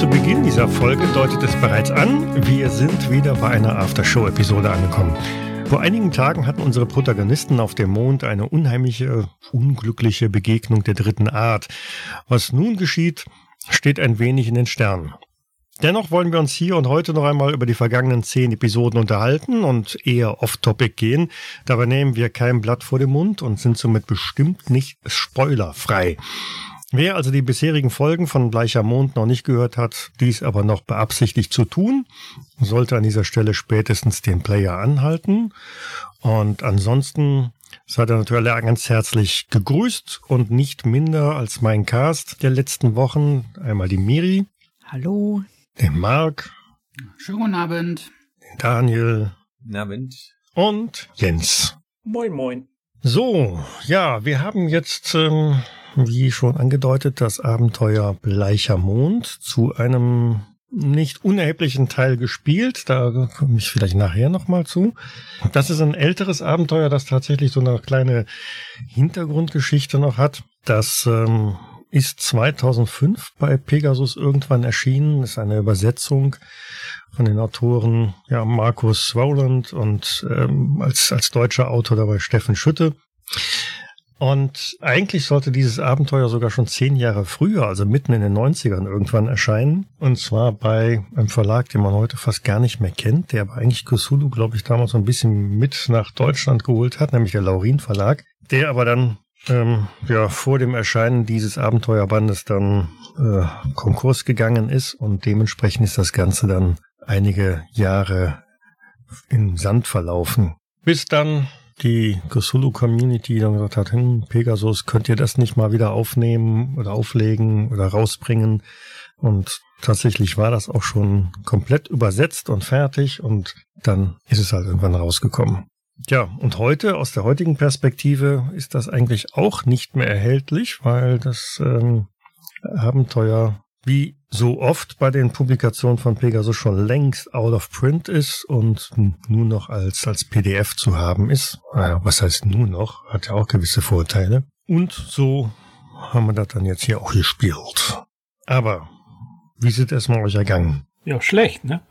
zu Beginn dieser Folge deutet es bereits an. Wir sind wieder bei einer Aftershow-Episode angekommen. Vor einigen Tagen hatten unsere Protagonisten auf dem Mond eine unheimliche, unglückliche Begegnung der dritten Art. Was nun geschieht, steht ein wenig in den Sternen. Dennoch wollen wir uns hier und heute noch einmal über die vergangenen zehn Episoden unterhalten und eher off-topic gehen. Dabei nehmen wir kein Blatt vor den Mund und sind somit bestimmt nicht spoilerfrei. Wer also die bisherigen Folgen von Bleicher Mond noch nicht gehört hat, dies aber noch beabsichtigt zu tun, sollte an dieser Stelle spätestens den Player anhalten. Und ansonsten seid ihr natürlich ganz herzlich gegrüßt und nicht minder als mein Cast der letzten Wochen. Einmal die Miri. Hallo. Den Marc. Schönen guten Abend. Den Daniel. Guten Abend. Und Jens. Moin, moin. So, ja, wir haben jetzt ähm, wie schon angedeutet, das Abenteuer Bleicher Mond zu einem nicht unerheblichen Teil gespielt. Da komme ich vielleicht nachher nochmal zu. Das ist ein älteres Abenteuer, das tatsächlich so eine kleine Hintergrundgeschichte noch hat. Das ähm, ist 2005 bei Pegasus irgendwann erschienen. Das ist eine Übersetzung von den Autoren ja, Markus Rowland und ähm, als, als deutscher Autor dabei Steffen Schütte. Und eigentlich sollte dieses Abenteuer sogar schon zehn Jahre früher, also mitten in den 90ern irgendwann erscheinen. Und zwar bei einem Verlag, den man heute fast gar nicht mehr kennt, der aber eigentlich Cthulhu, glaube ich, damals so ein bisschen mit nach Deutschland geholt hat, nämlich der Laurin Verlag, der aber dann ähm, ja vor dem Erscheinen dieses Abenteuerbandes dann äh, Konkurs gegangen ist und dementsprechend ist das Ganze dann einige Jahre im Sand verlaufen. Bis dann die Cthulhu-Community dann gesagt hat, hm, Pegasus, könnt ihr das nicht mal wieder aufnehmen oder auflegen oder rausbringen? Und tatsächlich war das auch schon komplett übersetzt und fertig und dann ist es halt irgendwann rausgekommen. Ja, und heute, aus der heutigen Perspektive, ist das eigentlich auch nicht mehr erhältlich, weil das ähm, Abenteuer wie so oft bei den Publikationen von Pegasus schon längst out of print ist und nur noch als, als PDF zu haben ist. Naja, was heißt nur noch? Hat ja auch gewisse Vorteile. Und so haben wir das dann jetzt hier auch gespielt. Aber wie ist es erstmal euch ergangen? Ja, schlecht, ne?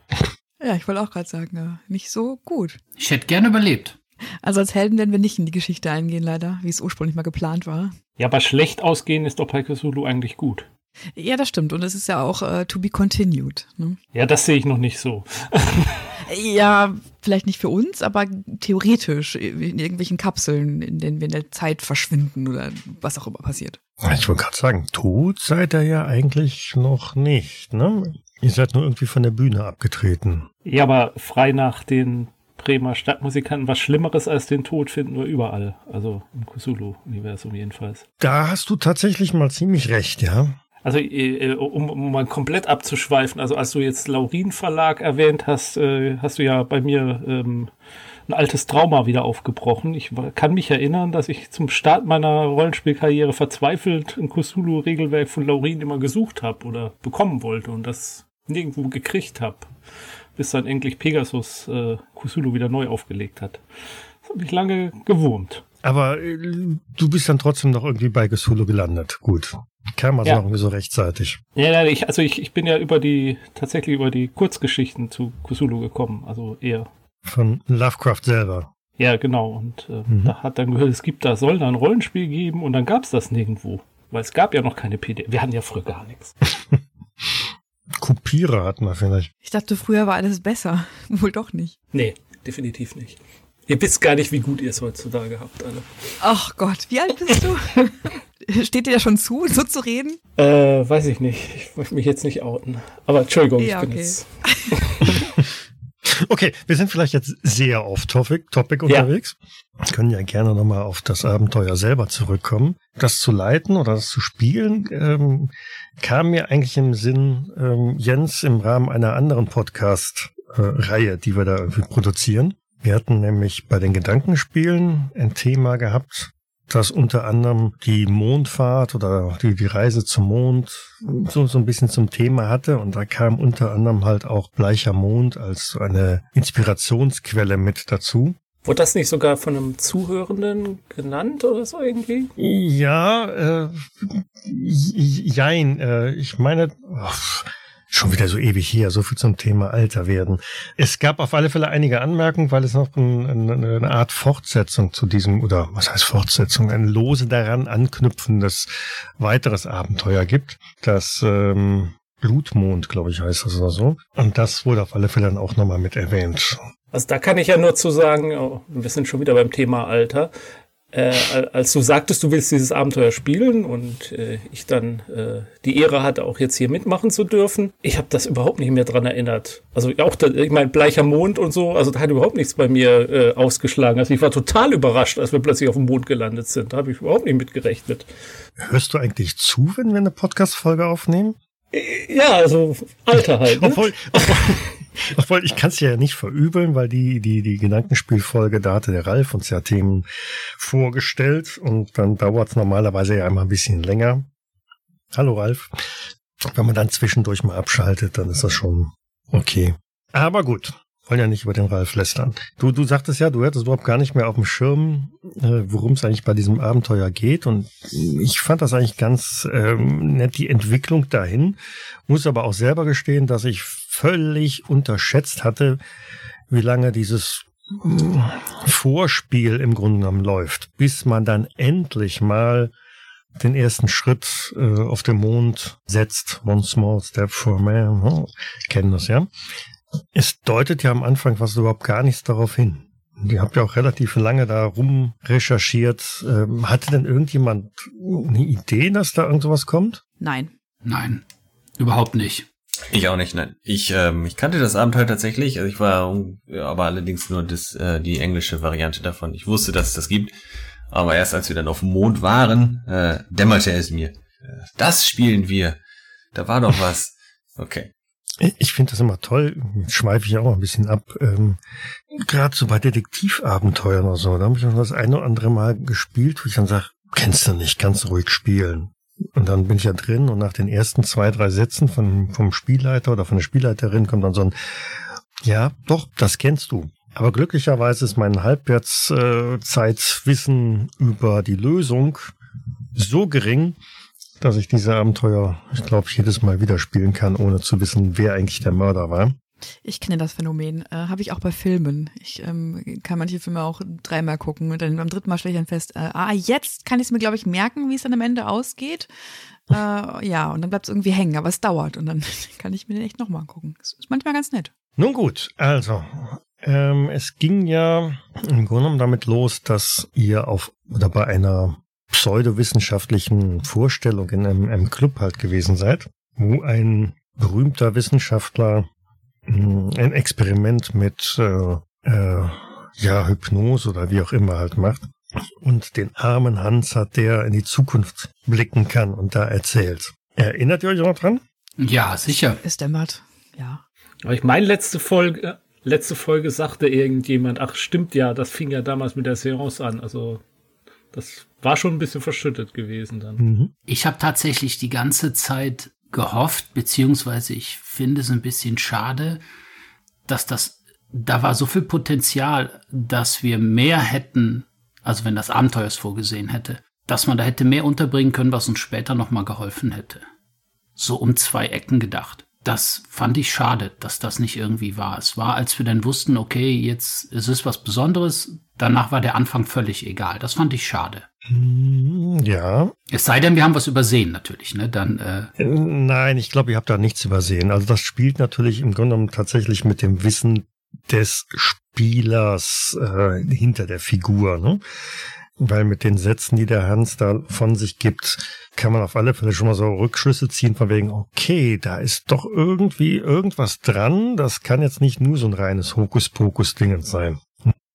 Ja, ich wollte auch gerade sagen, nicht so gut. Ich hätte gerne überlebt. Also als Helden werden wir nicht in die Geschichte eingehen, leider, wie es ursprünglich mal geplant war. Ja, aber schlecht ausgehen ist doch bei Cthulhu eigentlich gut. Ja, das stimmt. Und es ist ja auch äh, to be continued. Ne? Ja, das sehe ich noch nicht so. ja, vielleicht nicht für uns, aber theoretisch in irgendwelchen Kapseln, in denen wir in der Zeit verschwinden oder was auch immer passiert. Ich wollte gerade sagen, tot seid ihr ja eigentlich noch nicht, ne? Ihr seid nur irgendwie von der Bühne abgetreten. Ja, aber frei nach den Bremer Stadtmusikanten was Schlimmeres als den Tod finden wir überall. Also im Cthulhu-Universum jedenfalls. Da hast du tatsächlich mal ziemlich recht, ja. Also äh, um, um mal komplett abzuschweifen, also als du jetzt Laurin Verlag erwähnt hast, äh, hast du ja bei mir ähm, ein altes Trauma wieder aufgebrochen. Ich kann mich erinnern, dass ich zum Start meiner Rollenspielkarriere verzweifelt ein Cthulhu-Regelwerk von Laurin immer gesucht habe oder bekommen wollte und das nirgendwo gekriegt habe, bis dann endlich Pegasus äh, Cthulhu wieder neu aufgelegt hat. Das hat mich lange gewurmt. Aber äh, du bist dann trotzdem noch irgendwie bei Cthulhu gelandet. Gut. Kam also ja. irgendwie so rechtzeitig. Ja, ja ich, also ich, ich bin ja über die, tatsächlich über die Kurzgeschichten zu Cthulhu gekommen, also eher. Von Lovecraft selber. Ja, genau. Und äh, mhm. da hat dann gehört, es gibt da, soll da ein Rollenspiel geben und dann gab es das nirgendwo. Weil es gab ja noch keine PDF. Wir hatten ja früher gar nichts. Kopierer hatten wir vielleicht. Ich dachte, früher war alles besser. Wohl doch nicht. Nee, definitiv nicht. Ihr wisst gar nicht, wie gut ihr es heutzutage habt, alle. Ach Gott, wie alt bist du? Steht dir da schon zu, so zu reden? Äh, weiß ich nicht. Ich möchte mich jetzt nicht outen. Aber Entschuldigung, ja, ich bin okay. jetzt. okay, wir sind vielleicht jetzt sehr off-topic topic unterwegs. Ja. Wir können ja gerne nochmal auf das Abenteuer selber zurückkommen. Das zu leiten oder das zu spielen, ähm, kam mir eigentlich im Sinn, ähm, Jens, im Rahmen einer anderen Podcast-Reihe, die wir da irgendwie produzieren. Wir hatten nämlich bei den Gedankenspielen ein Thema gehabt, das unter anderem die Mondfahrt oder die, die Reise zum Mond so, so ein bisschen zum Thema hatte. Und da kam unter anderem halt auch Bleicher Mond als so eine Inspirationsquelle mit dazu. Wurde das nicht sogar von einem Zuhörenden genannt oder so irgendwie? Ja, äh, jein. Äh, ich meine, schon wieder so ewig her, so viel zum Thema Alter werden. Es gab auf alle Fälle einige Anmerkungen, weil es noch ein, ein, eine Art Fortsetzung zu diesem, oder was heißt Fortsetzung, ein lose daran anknüpfendes weiteres Abenteuer gibt, das ähm, Blutmond, glaube ich, heißt das oder so. Und das wurde auf alle Fälle dann auch nochmal mit erwähnt. Also da kann ich ja nur zu sagen, oh, wir sind schon wieder beim Thema Alter. Äh, als du sagtest, du willst dieses Abenteuer spielen und äh, ich dann äh, die Ehre hatte, auch jetzt hier mitmachen zu dürfen, ich habe das überhaupt nicht mehr dran erinnert. Also auch, da, ich meine, bleicher Mond und so, also da hat überhaupt nichts bei mir äh, ausgeschlagen. Also ich war total überrascht, als wir plötzlich auf dem Mond gelandet sind. Da habe ich überhaupt nicht mitgerechnet. Hörst du eigentlich zu, wenn wir eine Podcast-Folge aufnehmen? Ja, also Alter halt. Ne? obwohl, obwohl, obwohl, ich kann es ja nicht verübeln, weil die, die, die Gedankenspielfolge, da hatte der Ralf uns ja Themen vorgestellt und dann dauert es normalerweise ja immer ein bisschen länger. Hallo Ralf. Wenn man dann zwischendurch mal abschaltet, dann ist das schon okay. Aber gut, wollen ja nicht über den Ralf lästern. Du, du sagtest ja, du hättest überhaupt gar nicht mehr auf dem Schirm, äh, worum es eigentlich bei diesem Abenteuer geht. Und ich fand das eigentlich ganz ähm, nett, die Entwicklung dahin. Muss aber auch selber gestehen, dass ich völlig unterschätzt hatte, wie lange dieses äh, Vorspiel im Grunde genommen läuft, bis man dann endlich mal den ersten Schritt äh, auf dem Mond setzt. One small step for man. Oh, kennen das ja. Es deutet ja am Anfang fast überhaupt gar nichts darauf hin. Die habt ja auch relativ lange da rum recherchiert. Ähm, hatte denn irgendjemand eine Idee, dass da irgendwas kommt? Nein. Nein, überhaupt nicht. Ich auch nicht, nein. Ich, ähm, ich kannte das Abenteuer tatsächlich, also ich war aber allerdings nur das, äh, die englische Variante davon. Ich wusste, dass es das gibt, aber erst als wir dann auf dem Mond waren, äh, dämmerte es mir. Das spielen wir. Da war doch was. Okay. Ich finde das immer toll, schweife ich auch ein bisschen ab. Ähm, Gerade so bei Detektivabenteuern oder so, da habe ich noch das eine oder andere Mal gespielt, wo ich dann sage, kennst du nicht, kannst ruhig spielen. Und dann bin ich ja drin und nach den ersten zwei, drei Sätzen von, vom Spielleiter oder von der Spielleiterin kommt dann so ein, ja, doch, das kennst du. Aber glücklicherweise ist mein Halbwertszeitwissen äh, über die Lösung so gering, dass ich diese Abenteuer, ich glaube, jedes Mal wieder spielen kann, ohne zu wissen, wer eigentlich der Mörder war. Ich kenne das Phänomen. Äh, Habe ich auch bei Filmen. Ich ähm, kann manche Filme auch dreimal gucken und dann beim dritten Mal stelle ich dann fest, äh, ah, jetzt kann ich es mir, glaube ich, merken, wie es dann am Ende ausgeht. Äh, ja, und dann bleibt es irgendwie hängen, aber es dauert und dann kann ich mir den echt nochmal gucken. Das ist manchmal ganz nett. Nun gut, also ähm, es ging ja im Grunde genommen damit los, dass ihr auf oder bei einer pseudowissenschaftlichen Vorstellung in einem, einem Club halt gewesen seid, wo ein berühmter Wissenschaftler ein Experiment mit äh, äh, ja Hypnose oder wie auch immer halt macht und den armen Hans hat, der in die Zukunft blicken kann und da erzählt. Erinnert ihr euch noch dran? Ja, sicher. Es dämmert, ja. Aber ich meine, letzte Folge, letzte Folge sagte irgendjemand, ach stimmt ja, das fing ja damals mit der Seance an. Also das war schon ein bisschen verschüttet gewesen dann. Mhm. Ich habe tatsächlich die ganze Zeit gehofft, beziehungsweise ich finde es ein bisschen schade, dass das, da war so viel Potenzial, dass wir mehr hätten, also wenn das Abenteuer es vorgesehen hätte, dass man da hätte mehr unterbringen können, was uns später nochmal geholfen hätte. So um zwei Ecken gedacht. Das fand ich schade, dass das nicht irgendwie war. Es war, als wir dann wussten, okay, jetzt ist es was Besonderes, danach war der Anfang völlig egal. Das fand ich schade. Hm, ja. Es sei denn, wir haben was übersehen natürlich, ne? Dann. Äh Nein, ich glaube, ihr habt da nichts übersehen. Also das spielt natürlich im Grunde genommen tatsächlich mit dem Wissen des Spielers äh, hinter der Figur, ne? Weil mit den Sätzen, die der Hans da von sich gibt, kann man auf alle Fälle schon mal so Rückschlüsse ziehen von wegen, okay, da ist doch irgendwie irgendwas dran. Das kann jetzt nicht nur so ein reines Hokuspokus-Ding sein.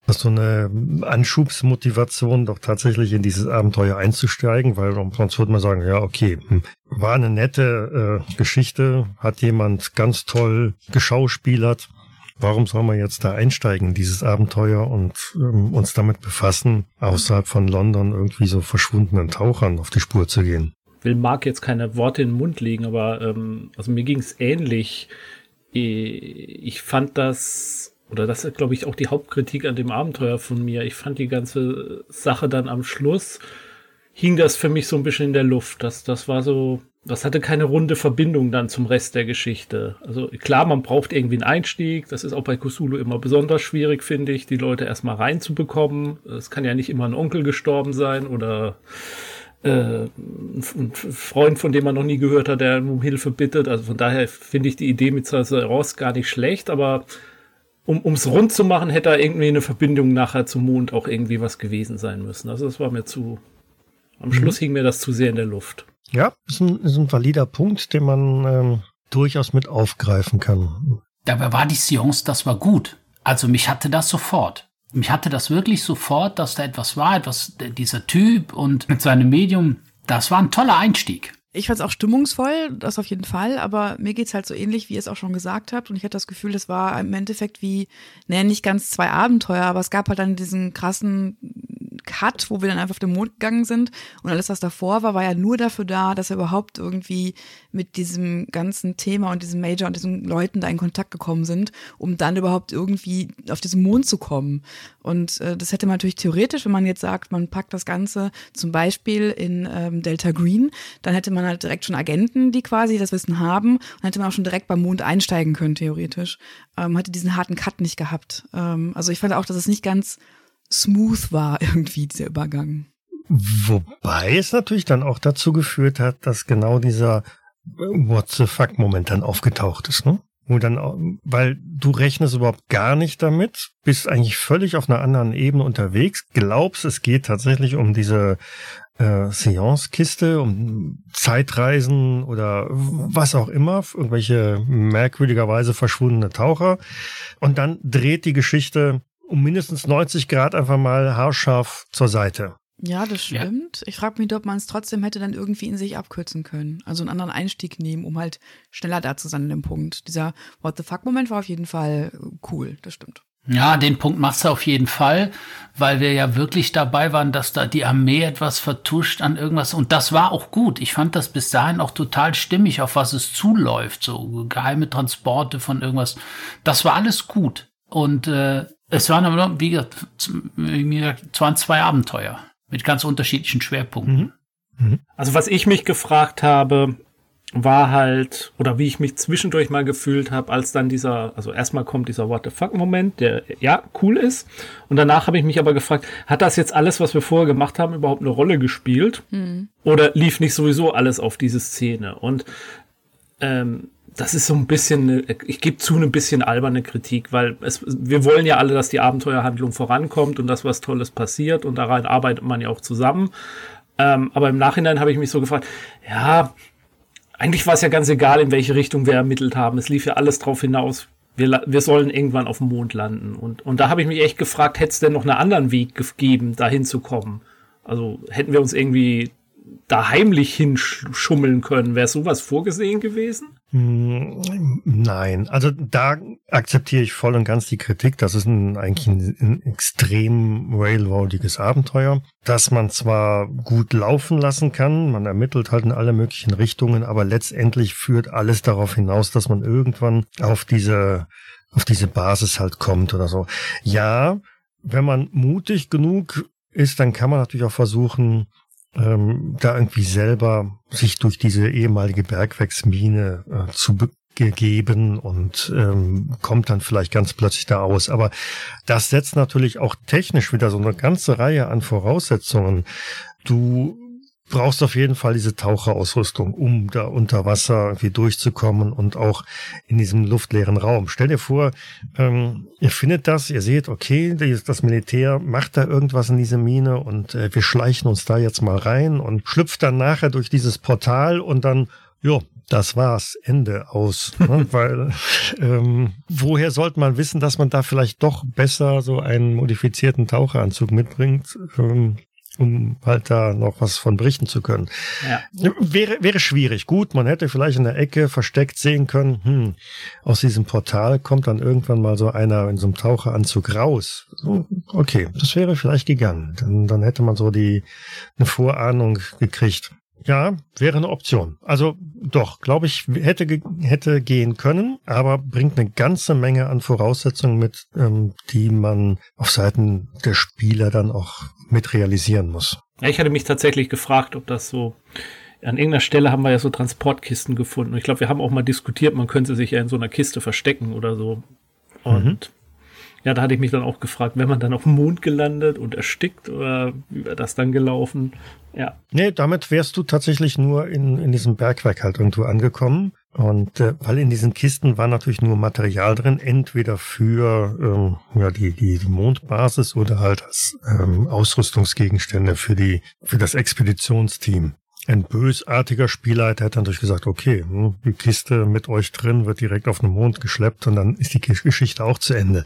So eine Anschubsmotivation, doch tatsächlich in dieses Abenteuer einzusteigen, weil sonst würde man sagen, ja, okay, hm, war eine nette äh, Geschichte, hat jemand ganz toll geschauspielert. Warum soll man jetzt da einsteigen in dieses Abenteuer und ähm, uns damit befassen, außerhalb von London irgendwie so verschwundenen Tauchern auf die Spur zu gehen? Will Marc jetzt keine Worte in den Mund legen, aber ähm, also mir ging es ähnlich. Ich fand das oder das ist, glaube ich, auch die Hauptkritik an dem Abenteuer von mir. Ich fand die ganze Sache dann am Schluss, hing das für mich so ein bisschen in der Luft. Das, das war so, das hatte keine runde Verbindung dann zum Rest der Geschichte. Also klar, man braucht irgendwie einen Einstieg. Das ist auch bei Kusulu immer besonders schwierig, finde ich, die Leute erstmal reinzubekommen. Es kann ja nicht immer ein Onkel gestorben sein oder äh, ein Freund, von dem man noch nie gehört hat, der um Hilfe bittet. Also von daher finde ich die Idee mit Ross gar nicht schlecht, aber um ums rund zu machen, hätte da irgendwie eine Verbindung nachher zum Mond auch irgendwie was gewesen sein müssen. Also das war mir zu. Am mhm. Schluss hing mir das zu sehr in der Luft. Ja, ist ein, ist ein valider Punkt, den man ähm, durchaus mit aufgreifen kann. Dabei war die Seance, das war gut. Also mich hatte das sofort. Mich hatte das wirklich sofort, dass da etwas war, etwas, dieser Typ und mit seinem Medium, das war ein toller Einstieg. Ich fand es auch stimmungsvoll, das auf jeden Fall, aber mir geht's halt so ähnlich, wie ihr es auch schon gesagt habt. Und ich hatte das Gefühl, das war im Endeffekt wie, naja, nicht ganz zwei Abenteuer, aber es gab halt dann diesen krassen Cut, wo wir dann einfach auf den Mond gegangen sind. Und alles, was davor war, war ja nur dafür da, dass er überhaupt irgendwie mit diesem ganzen Thema und diesem Major und diesen Leuten da in Kontakt gekommen sind, um dann überhaupt irgendwie auf diesen Mond zu kommen. Und äh, das hätte man natürlich theoretisch, wenn man jetzt sagt, man packt das Ganze zum Beispiel in ähm, Delta Green, dann hätte man halt direkt schon Agenten, die quasi das Wissen haben und hätte man auch schon direkt beim Mond einsteigen können, theoretisch. Ähm, hatte diesen harten Cut nicht gehabt. Ähm, also ich fand auch, dass es nicht ganz smooth war irgendwie dieser Übergang. Wobei es natürlich dann auch dazu geführt hat, dass genau dieser What the fuck Moment dann aufgetaucht ist, ne? Wo dann, weil du rechnest überhaupt gar nicht damit, bist eigentlich völlig auf einer anderen Ebene unterwegs, glaubst, es geht tatsächlich um diese äh, Seance-Kiste, um Zeitreisen oder was auch immer, irgendwelche merkwürdigerweise verschwundene Taucher. Und dann dreht die Geschichte um mindestens 90 Grad einfach mal haarscharf zur Seite. Ja, das stimmt. Ja. Ich frage mich, ob man es trotzdem hätte dann irgendwie in sich abkürzen können. Also einen anderen Einstieg nehmen, um halt schneller da zu sein an dem Punkt. Dieser What the fuck-Moment war auf jeden Fall cool, das stimmt. Ja, den Punkt machst du auf jeden Fall, weil wir ja wirklich dabei waren, dass da die Armee etwas vertuscht an irgendwas. Und das war auch gut. Ich fand das bis dahin auch total stimmig, auf was es zuläuft. So geheime Transporte von irgendwas. Das war alles gut. Und äh, es waren aber, wie gesagt, es waren zwei Abenteuer mit ganz unterschiedlichen Schwerpunkten. Mhm. Mhm. Also was ich mich gefragt habe, war halt, oder wie ich mich zwischendurch mal gefühlt habe, als dann dieser, also erstmal kommt dieser What the fuck-Moment, der ja cool ist. Und danach habe ich mich aber gefragt, hat das jetzt alles, was wir vorher gemacht haben, überhaupt eine Rolle gespielt? Mhm. Oder lief nicht sowieso alles auf diese Szene? Und ähm, das ist so ein bisschen, ich gebe zu, ein bisschen alberne Kritik, weil es, wir wollen ja alle, dass die Abenteuerhandlung vorankommt und dass was Tolles passiert und daran arbeitet man ja auch zusammen. Ähm, aber im Nachhinein habe ich mich so gefragt, ja, eigentlich war es ja ganz egal, in welche Richtung wir ermittelt haben. Es lief ja alles drauf hinaus. Wir, wir sollen irgendwann auf dem Mond landen. Und, und da habe ich mich echt gefragt, hätte es denn noch einen anderen Weg gegeben, da hinzukommen? Also hätten wir uns irgendwie da heimlich hinschummeln können. Wäre sowas vorgesehen gewesen? Hm, nein, also da akzeptiere ich voll und ganz die Kritik. Das ist ein, eigentlich ein, ein extrem railroadiges Abenteuer, das man zwar gut laufen lassen kann, man ermittelt halt in alle möglichen Richtungen, aber letztendlich führt alles darauf hinaus, dass man irgendwann auf diese, auf diese Basis halt kommt oder so. Ja, wenn man mutig genug ist, dann kann man natürlich auch versuchen, ähm, da irgendwie selber sich durch diese ehemalige Bergwerksmine äh, zu gegeben und ähm, kommt dann vielleicht ganz plötzlich da aus. Aber das setzt natürlich auch technisch wieder so eine ganze Reihe an Voraussetzungen. Du brauchst auf jeden Fall diese Taucherausrüstung, um da unter Wasser irgendwie durchzukommen und auch in diesem luftleeren Raum. Stell dir vor, ähm, ihr findet das, ihr seht, okay, das Militär macht da irgendwas in diese Mine und äh, wir schleichen uns da jetzt mal rein und schlüpft dann nachher durch dieses Portal und dann, jo, das war's, Ende aus. Ne? Weil ähm, woher sollte man wissen, dass man da vielleicht doch besser so einen modifizierten Taucheranzug mitbringt? Ähm, um halt da noch was von berichten zu können. Ja. Wäre, wäre schwierig. Gut, man hätte vielleicht in der Ecke versteckt sehen können, hm, aus diesem Portal kommt dann irgendwann mal so einer in so einem Taucheranzug raus. Okay, das wäre vielleicht gegangen. Dann, dann hätte man so die eine Vorahnung gekriegt. Ja, wäre eine Option. Also doch, glaube ich, hätte, hätte gehen können, aber bringt eine ganze Menge an Voraussetzungen mit, ähm, die man auf Seiten der Spieler dann auch mit realisieren muss. Ja, ich hatte mich tatsächlich gefragt, ob das so an irgendeiner Stelle haben wir ja so Transportkisten gefunden. Und ich glaube, wir haben auch mal diskutiert, man könnte sich ja in so einer Kiste verstecken oder so. Und mhm. Ja, da hatte ich mich dann auch gefragt, wenn man dann auf dem Mond gelandet und erstickt oder wie wäre das dann gelaufen? Ja. Nee, damit wärst du tatsächlich nur in, in diesem Bergwerk halt irgendwo angekommen. Und äh, weil in diesen Kisten war natürlich nur Material drin, entweder für ähm, ja, die, die, die Mondbasis oder halt als ähm, Ausrüstungsgegenstände für die für das Expeditionsteam. Ein bösartiger Spielleiter hätte natürlich gesagt, okay, hm, die Kiste mit euch drin wird direkt auf den Mond geschleppt und dann ist die Geschichte auch zu Ende.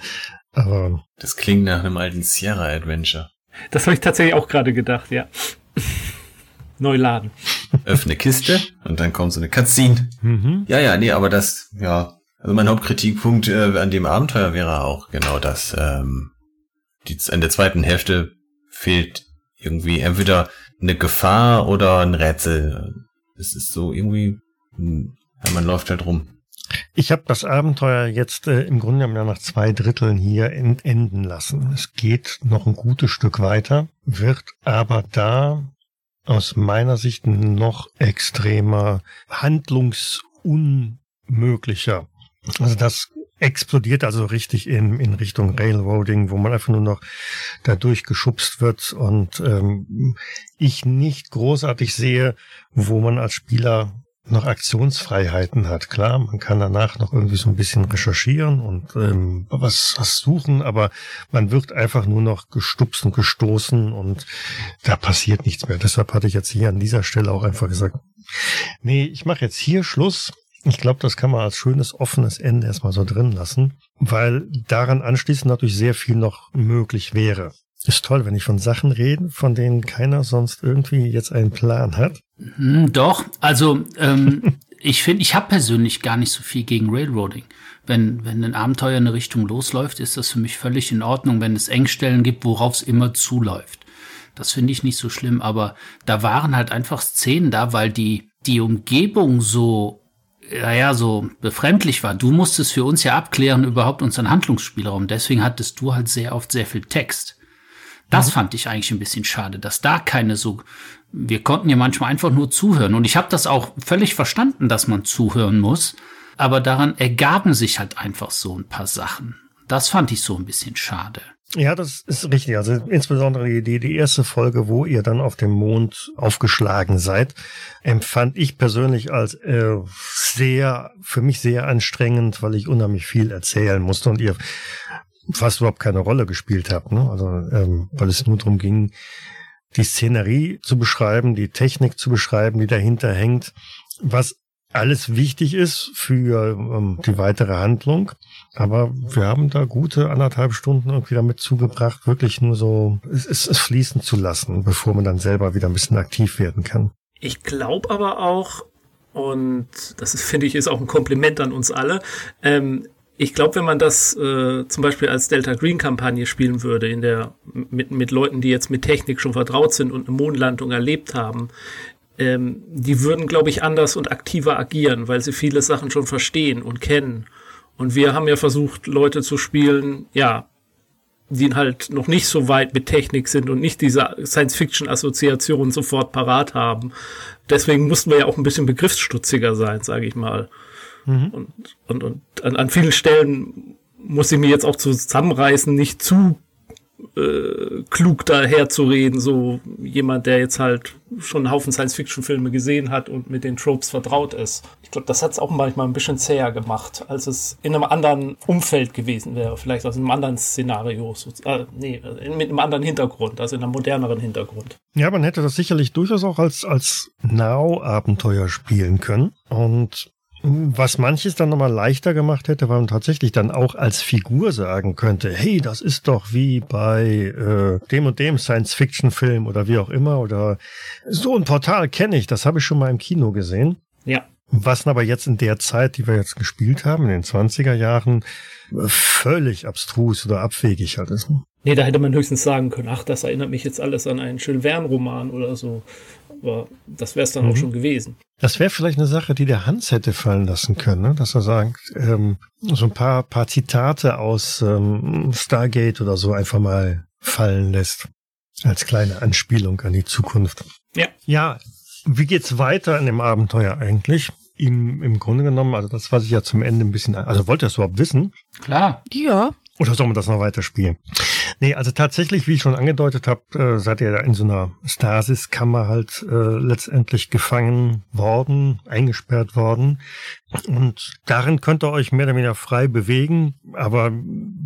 Aber das klingt nach einem alten Sierra Adventure. Das habe ich tatsächlich auch gerade gedacht, ja. Neu laden. Öffne Kiste und dann kommt so eine Cutscene. Mhm. Ja, ja, nee, aber das, ja, also mein Hauptkritikpunkt äh, an dem Abenteuer wäre auch genau das. Ähm, die, in der zweiten Hälfte fehlt irgendwie entweder eine Gefahr oder ein Rätsel. Es ist so irgendwie, hm, ja, man läuft halt rum. Ich habe das Abenteuer jetzt äh, im Grunde genommen nach zwei Dritteln hier end enden lassen. Es geht noch ein gutes Stück weiter, wird aber da aus meiner Sicht noch extremer handlungsunmöglicher. Also das explodiert also richtig in, in Richtung Railroading, wo man einfach nur noch da durchgeschubst wird und ähm, ich nicht großartig sehe, wo man als Spieler noch Aktionsfreiheiten hat. Klar, man kann danach noch irgendwie so ein bisschen recherchieren und ähm, was, was suchen, aber man wird einfach nur noch gestupst und gestoßen und da passiert nichts mehr. Deshalb hatte ich jetzt hier an dieser Stelle auch einfach gesagt, nee, ich mache jetzt hier Schluss. Ich glaube, das kann man als schönes, offenes Ende erstmal so drin lassen, weil daran anschließend natürlich sehr viel noch möglich wäre. Ist toll, wenn ich von Sachen rede, von denen keiner sonst irgendwie jetzt einen Plan hat. Hm, doch, also ähm, ich finde, ich habe persönlich gar nicht so viel gegen Railroading. Wenn, wenn ein Abenteuer in eine Richtung losläuft, ist das für mich völlig in Ordnung, wenn es Engstellen gibt, worauf es immer zuläuft. Das finde ich nicht so schlimm, aber da waren halt einfach Szenen da, weil die, die Umgebung so naja, so befremdlich war. Du musstest für uns ja abklären überhaupt unseren Handlungsspielraum. Deswegen hattest du halt sehr oft sehr viel Text. Das mhm. fand ich eigentlich ein bisschen schade, dass da keine so. Wir konnten ja manchmal einfach nur zuhören. Und ich habe das auch völlig verstanden, dass man zuhören muss. Aber daran ergaben sich halt einfach so ein paar Sachen. Das fand ich so ein bisschen schade. Ja, das ist richtig. Also insbesondere die, die erste Folge, wo ihr dann auf dem Mond aufgeschlagen seid, empfand ich persönlich als äh, sehr, für mich sehr anstrengend, weil ich unheimlich viel erzählen musste und ihr fast überhaupt keine Rolle gespielt habt. Ne? Also ähm, weil es nur darum ging, die Szenerie zu beschreiben, die Technik zu beschreiben, die dahinter hängt, was alles wichtig ist für ähm, die weitere Handlung. Aber wir haben da gute anderthalb Stunden irgendwie damit zugebracht, wirklich nur so es, es, es fließen zu lassen, bevor man dann selber wieder ein bisschen aktiv werden kann. Ich glaube aber auch, und das finde ich, ist auch ein Kompliment an uns alle, ähm, ich glaube, wenn man das äh, zum Beispiel als Delta Green Kampagne spielen würde, in der mit, mit Leuten, die jetzt mit Technik schon vertraut sind und eine Mondlandung erlebt haben, ähm, die würden, glaube ich, anders und aktiver agieren, weil sie viele Sachen schon verstehen und kennen. Und wir haben ja versucht, Leute zu spielen, ja, die halt noch nicht so weit mit Technik sind und nicht diese Science-Fiction-Assoziationen sofort parat haben. Deswegen mussten wir ja auch ein bisschen begriffsstutziger sein, sage ich mal. Mhm. Und, und, und an, an vielen Stellen muss ich mir jetzt auch zusammenreißen, nicht zu äh, klug daherzureden, so jemand, der jetzt halt schon einen Haufen Science-Fiction-Filme gesehen hat und mit den Tropes vertraut ist. Ich glaube, das hat es auch manchmal ein bisschen zäher gemacht, als es in einem anderen Umfeld gewesen wäre, vielleicht aus einem anderen Szenario, so, äh, nee, mit einem anderen Hintergrund, also in einem moderneren Hintergrund. Ja, man hätte das sicherlich durchaus auch als, als Now-Abenteuer spielen können und was manches dann nochmal leichter gemacht hätte, weil man tatsächlich dann auch als Figur sagen könnte, hey, das ist doch wie bei äh, dem und dem Science-Fiction-Film oder wie auch immer oder so ein Portal kenne ich, das habe ich schon mal im Kino gesehen. Ja. Was aber jetzt in der Zeit, die wir jetzt gespielt haben, in den 20er Jahren, völlig abstrus oder abwegig halt ist. Nee, da hätte man höchstens sagen können, ach, das erinnert mich jetzt alles an einen Jules Verne-Roman oder so. Aber das wäre es dann Mhm. auch schon gewesen. Das wäre vielleicht eine Sache, die der Hans hätte fallen lassen können, ne? dass er sagt, ähm, so ein paar, paar Zitate aus ähm, Stargate oder so einfach mal fallen lässt. Als kleine Anspielung an die Zukunft. Ja. Ja, wie geht's weiter in dem Abenteuer eigentlich? Im, Im Grunde genommen, also das, was ich ja zum Ende ein bisschen, also wollt ihr das überhaupt wissen? Klar. Ja. Oder soll man das noch weiterspielen? Nee, also tatsächlich, wie ich schon angedeutet habe, äh, seid ihr da in so einer Stasis-Kammer halt äh, letztendlich gefangen worden, eingesperrt worden. Und darin könnt ihr euch mehr oder weniger frei bewegen. Aber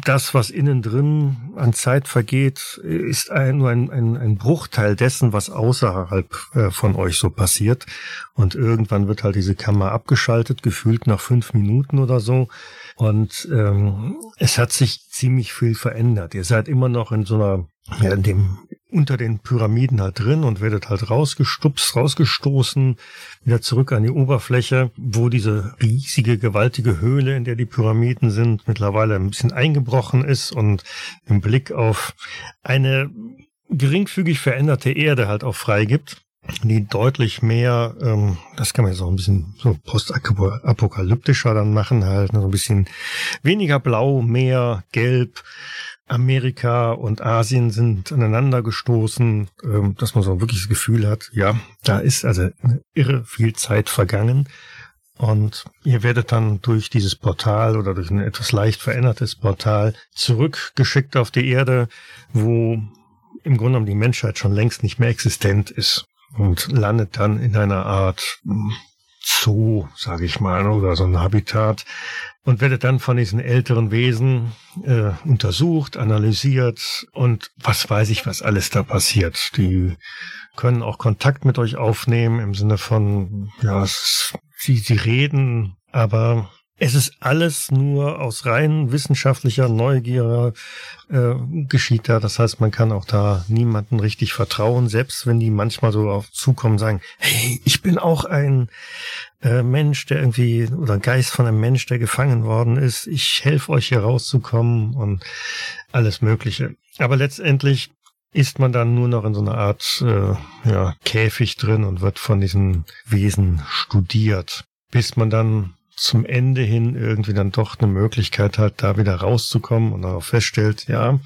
das, was innen drin an Zeit vergeht, ist ein, nur ein, ein, ein Bruchteil dessen, was außerhalb äh, von euch so passiert. Und irgendwann wird halt diese Kammer abgeschaltet, gefühlt nach fünf Minuten oder so. Und ähm, es hat sich ziemlich viel verändert. Ihr seid immer noch in so einer, ja, in dem, unter den Pyramiden halt drin und werdet halt rausgestupst, rausgestoßen, wieder zurück an die Oberfläche, wo diese riesige, gewaltige Höhle, in der die Pyramiden sind, mittlerweile ein bisschen eingebrochen ist und im Blick auf eine geringfügig veränderte Erde halt auch freigibt die deutlich mehr, ähm, das kann man jetzt auch ein bisschen so postapokalyptischer dann machen, halt, ne, so ein bisschen weniger blau, mehr gelb. Amerika und Asien sind aneinander gestoßen, ähm, dass man so wirklich das Gefühl hat, ja, da ist also irre viel Zeit vergangen. Und ihr werdet dann durch dieses Portal oder durch ein etwas leicht verändertes Portal zurückgeschickt auf die Erde, wo im Grunde genommen die Menschheit schon längst nicht mehr existent ist und landet dann in einer Art hm, Zoo, sage ich mal, oder so ein Habitat und werdet dann von diesen älteren Wesen äh, untersucht, analysiert und was weiß ich, was alles da passiert. Die können auch Kontakt mit euch aufnehmen im Sinne von, ja, sie, sie reden, aber es ist alles nur aus rein wissenschaftlicher Neugier äh, geschieht da. Das heißt, man kann auch da niemanden richtig vertrauen, selbst wenn die manchmal so auf zukommen und sagen, hey, ich bin auch ein äh, Mensch, der irgendwie, oder Geist von einem Mensch, der gefangen worden ist. Ich helfe euch hier rauszukommen und alles Mögliche. Aber letztendlich ist man dann nur noch in so einer Art äh, ja, Käfig drin und wird von diesen Wesen studiert, bis man dann zum Ende hin irgendwie dann doch eine Möglichkeit hat, da wieder rauszukommen und auch feststellt, ja,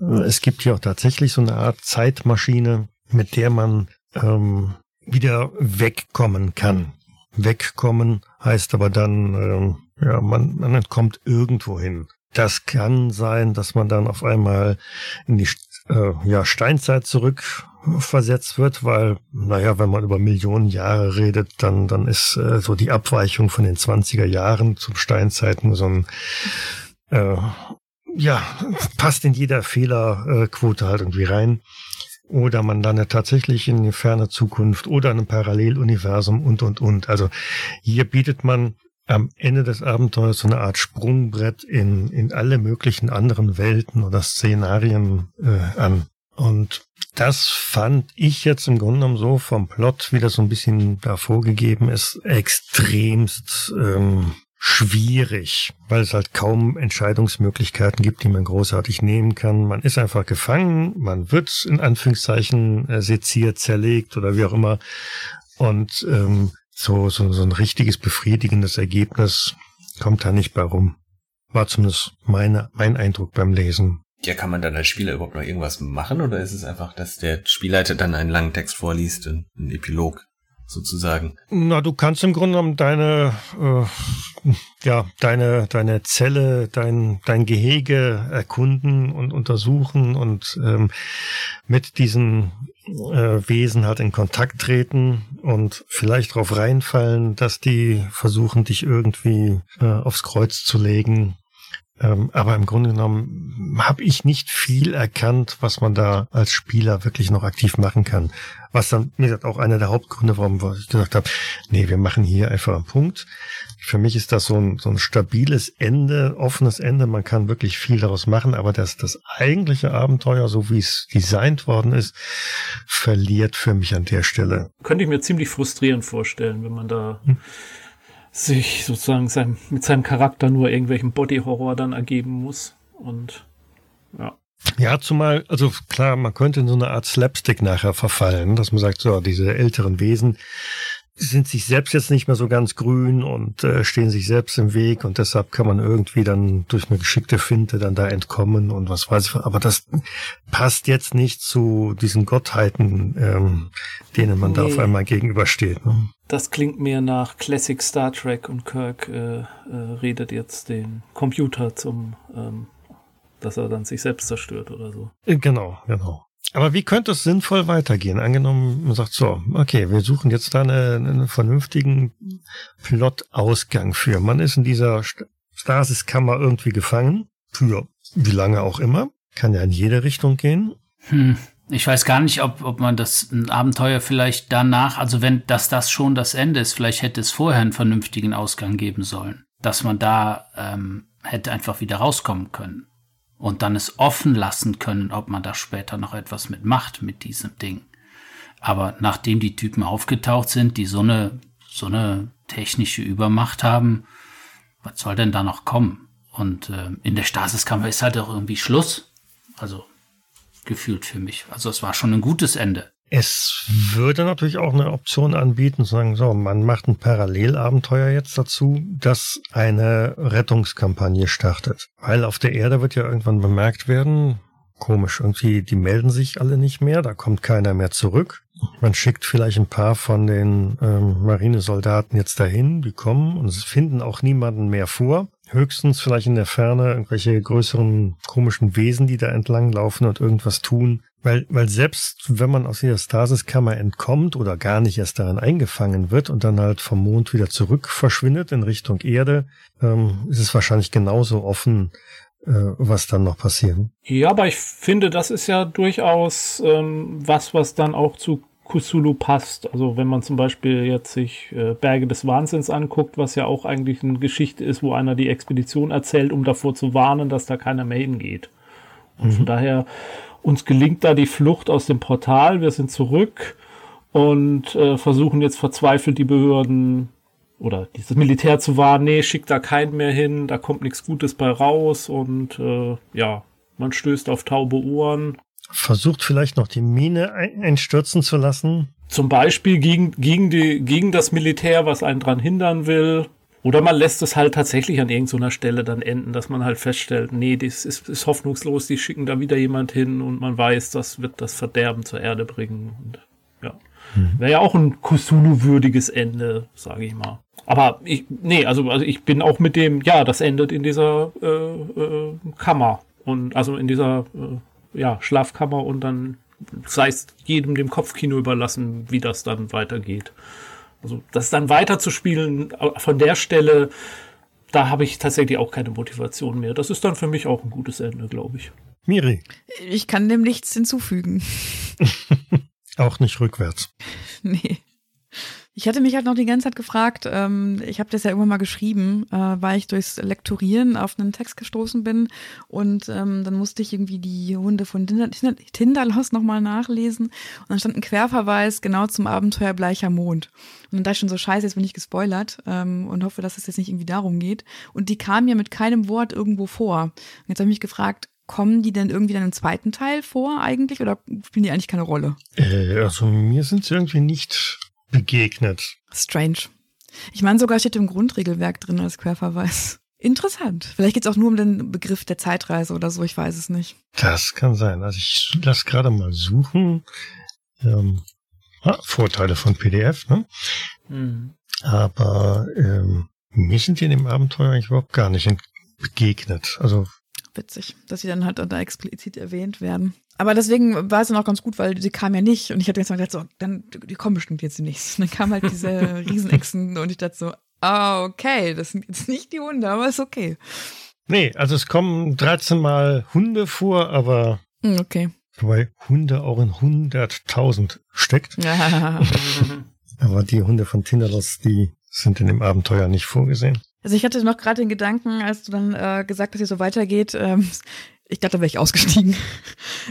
äh, es gibt hier auch tatsächlich so eine Art Zeitmaschine, mit der man ähm, wieder wegkommen kann. Wegkommen heißt aber dann, ähm, ja, man, man entkommt irgendwo hin. Das kann sein, dass man dann auf einmal in die äh, ja, Steinzeit zurück versetzt wird, weil, naja, wenn man über Millionen Jahre redet, dann, dann ist äh, so die Abweichung von den 20er Jahren zum Steinzeit nur so ein, äh, ja, passt in jeder Fehlerquote halt irgendwie rein. Oder man landet tatsächlich in eine ferne Zukunft oder in einem Paralleluniversum und, und, und. Also hier bietet man am Ende des Abenteuers so eine Art Sprungbrett in, in alle möglichen anderen Welten oder Szenarien äh, an. Und das fand ich jetzt im Grunde genommen so vom Plot, wie das so ein bisschen da vorgegeben ist, extremst ähm, schwierig, weil es halt kaum Entscheidungsmöglichkeiten gibt, die man großartig nehmen kann. Man ist einfach gefangen, man wird in Anführungszeichen äh, seziert, zerlegt oder wie auch immer. Und ähm, so, so, so ein richtiges befriedigendes Ergebnis kommt da nicht bei rum. War zumindest meine, mein Eindruck beim Lesen. Ja, kann man dann als Spieler überhaupt noch irgendwas machen oder ist es einfach, dass der Spielleiter dann einen langen Text vorliest, einen Epilog sozusagen? Na, du kannst im Grunde genommen deine, äh, ja, deine, deine Zelle, dein, dein Gehege erkunden und untersuchen und ähm, mit diesen äh, Wesen halt in Kontakt treten und vielleicht darauf reinfallen, dass die versuchen, dich irgendwie äh, aufs Kreuz zu legen. Ähm, aber im Grunde genommen habe ich nicht viel erkannt, was man da als Spieler wirklich noch aktiv machen kann. Was dann, wie gesagt, auch einer der Hauptgründe, warum ich gesagt habe, nee, wir machen hier einfach einen Punkt. Für mich ist das so ein, so ein stabiles Ende, offenes Ende. Man kann wirklich viel daraus machen, aber das, das eigentliche Abenteuer, so wie es designt worden ist, verliert für mich an der Stelle. Könnte ich mir ziemlich frustrierend vorstellen, wenn man da hm. Sich sozusagen seinem, mit seinem Charakter nur irgendwelchen Body-Horror dann ergeben muss. Und ja. Ja, zumal, also klar, man könnte in so eine Art Slapstick nachher verfallen, dass man sagt, so, diese älteren Wesen sind sich selbst jetzt nicht mehr so ganz grün und äh, stehen sich selbst im Weg und deshalb kann man irgendwie dann durch eine geschickte Finte dann da entkommen und was weiß ich. Aber das passt jetzt nicht zu diesen Gottheiten, ähm, denen man nee. da auf einmal gegenübersteht. Ne? Das klingt mir nach Classic Star Trek und Kirk äh, äh, redet jetzt den Computer zum ähm, dass er dann sich selbst zerstört oder so. Äh, genau, genau. Aber wie könnte es sinnvoll weitergehen? Angenommen, man sagt so, okay, wir suchen jetzt da einen, einen vernünftigen Plot-Ausgang für. Man ist in dieser Stasiskammer irgendwie gefangen, für wie lange auch immer. Kann ja in jede Richtung gehen. Hm. Ich weiß gar nicht, ob, ob man das Abenteuer vielleicht danach, also wenn dass das schon das Ende ist, vielleicht hätte es vorher einen vernünftigen Ausgang geben sollen, dass man da ähm, hätte einfach wieder rauskommen können und dann es offen lassen können, ob man da später noch etwas mitmacht mit diesem Ding. Aber nachdem die Typen aufgetaucht sind, die so eine, so eine technische Übermacht haben, was soll denn da noch kommen? Und äh, in der Stasiskammer ist halt auch irgendwie Schluss. Also gefühlt für mich. Also es war schon ein gutes Ende. Es würde natürlich auch eine Option anbieten, zu sagen, so, man macht ein Parallelabenteuer jetzt dazu, das eine Rettungskampagne startet. Weil auf der Erde wird ja irgendwann bemerkt werden, komisch, irgendwie, die melden sich alle nicht mehr, da kommt keiner mehr zurück. Man schickt vielleicht ein paar von den ähm, Marinesoldaten jetzt dahin, die kommen und finden auch niemanden mehr vor. Höchstens vielleicht in der Ferne irgendwelche größeren komischen Wesen, die da entlang laufen und irgendwas tun, weil, weil selbst wenn man aus dieser Stasiskammer entkommt oder gar nicht erst darin eingefangen wird und dann halt vom Mond wieder zurück verschwindet in Richtung Erde, ähm, ist es wahrscheinlich genauso offen, äh, was dann noch passiert. Ja, aber ich finde, das ist ja durchaus ähm, was, was dann auch zu Kusulu passt. Also wenn man zum Beispiel jetzt sich äh, Berge des Wahnsinns anguckt, was ja auch eigentlich eine Geschichte ist, wo einer die Expedition erzählt, um davor zu warnen, dass da keiner mehr hingeht. Und mhm. von daher uns gelingt da die Flucht aus dem Portal. Wir sind zurück und äh, versuchen jetzt verzweifelt die Behörden oder dieses Militär zu warnen. Nee, schickt da keinen mehr hin, da kommt nichts Gutes bei raus und äh, ja, man stößt auf taube Ohren. Versucht vielleicht noch die Mine einstürzen zu lassen. Zum Beispiel gegen, gegen, die, gegen das Militär, was einen dran hindern will. Oder man lässt es halt tatsächlich an irgendeiner Stelle dann enden, dass man halt feststellt, nee, das ist, ist hoffnungslos, die schicken da wieder jemand hin und man weiß, das wird das Verderben zur Erde bringen. Und, ja. Mhm. Wäre ja auch ein Kusulu-würdiges Ende, sage ich mal. Aber ich, nee, also, also ich bin auch mit dem, ja, das endet in dieser äh, äh, Kammer. Und also in dieser äh, ja, Schlafkammer und dann sei es jedem dem Kopfkino überlassen, wie das dann weitergeht. Also das dann weiterzuspielen äh, von der Stelle, da habe ich tatsächlich auch keine Motivation mehr. Das ist dann für mich auch ein gutes Ende, glaube ich. Miri. Ich kann dem nichts hinzufügen. auch nicht rückwärts. Nee. Ich hatte mich halt noch die ganze Zeit gefragt, ähm, ich habe das ja irgendwann mal geschrieben, äh, weil ich durchs Lektorieren auf einen Text gestoßen bin und ähm, dann musste ich irgendwie die Hunde von Tinder, Tinderlos nochmal nachlesen und dann stand ein Querverweis genau zum Abenteuer Bleicher Mond. Und dann dachte ich schon so, scheiße, jetzt bin ich gespoilert ähm, und hoffe, dass es jetzt nicht irgendwie darum geht. Und die kam ja mit keinem Wort irgendwo vor. Und jetzt habe ich mich gefragt, kommen die denn irgendwie dann im zweiten Teil vor eigentlich oder spielen die eigentlich keine Rolle? Äh, also mir sind sie irgendwie nicht begegnet. Strange. Ich meine, sogar steht im Grundregelwerk drin als Querverweis. Interessant. Vielleicht geht es auch nur um den Begriff der Zeitreise oder so, ich weiß es nicht. Das kann sein. Also ich lasse gerade mal suchen. Ähm, ah, Vorteile von PDF, ne? Mhm. Aber ähm, mir sind die in dem Abenteuer eigentlich überhaupt gar nicht begegnet. Also witzig, dass sie dann halt da explizit erwähnt werden. Aber deswegen war es dann auch ganz gut, weil sie kam ja nicht und ich hatte jetzt mal gedacht, so, dann, die kommen bestimmt jetzt nicht. Und dann kamen halt diese Riesenechsen und ich dachte so, ah, okay, das sind jetzt nicht die Hunde, aber ist okay. Nee, also es kommen 13 Mal Hunde vor, aber hm, okay. Wobei Hunde auch in 100.000 steckt. Aber die Hunde von Tinderlos, die sind in dem Abenteuer nicht vorgesehen. Also ich hatte noch gerade den Gedanken, als du dann äh, gesagt hast, wie es so weitergeht, ähm, ich glaube, da wäre ich ausgestiegen.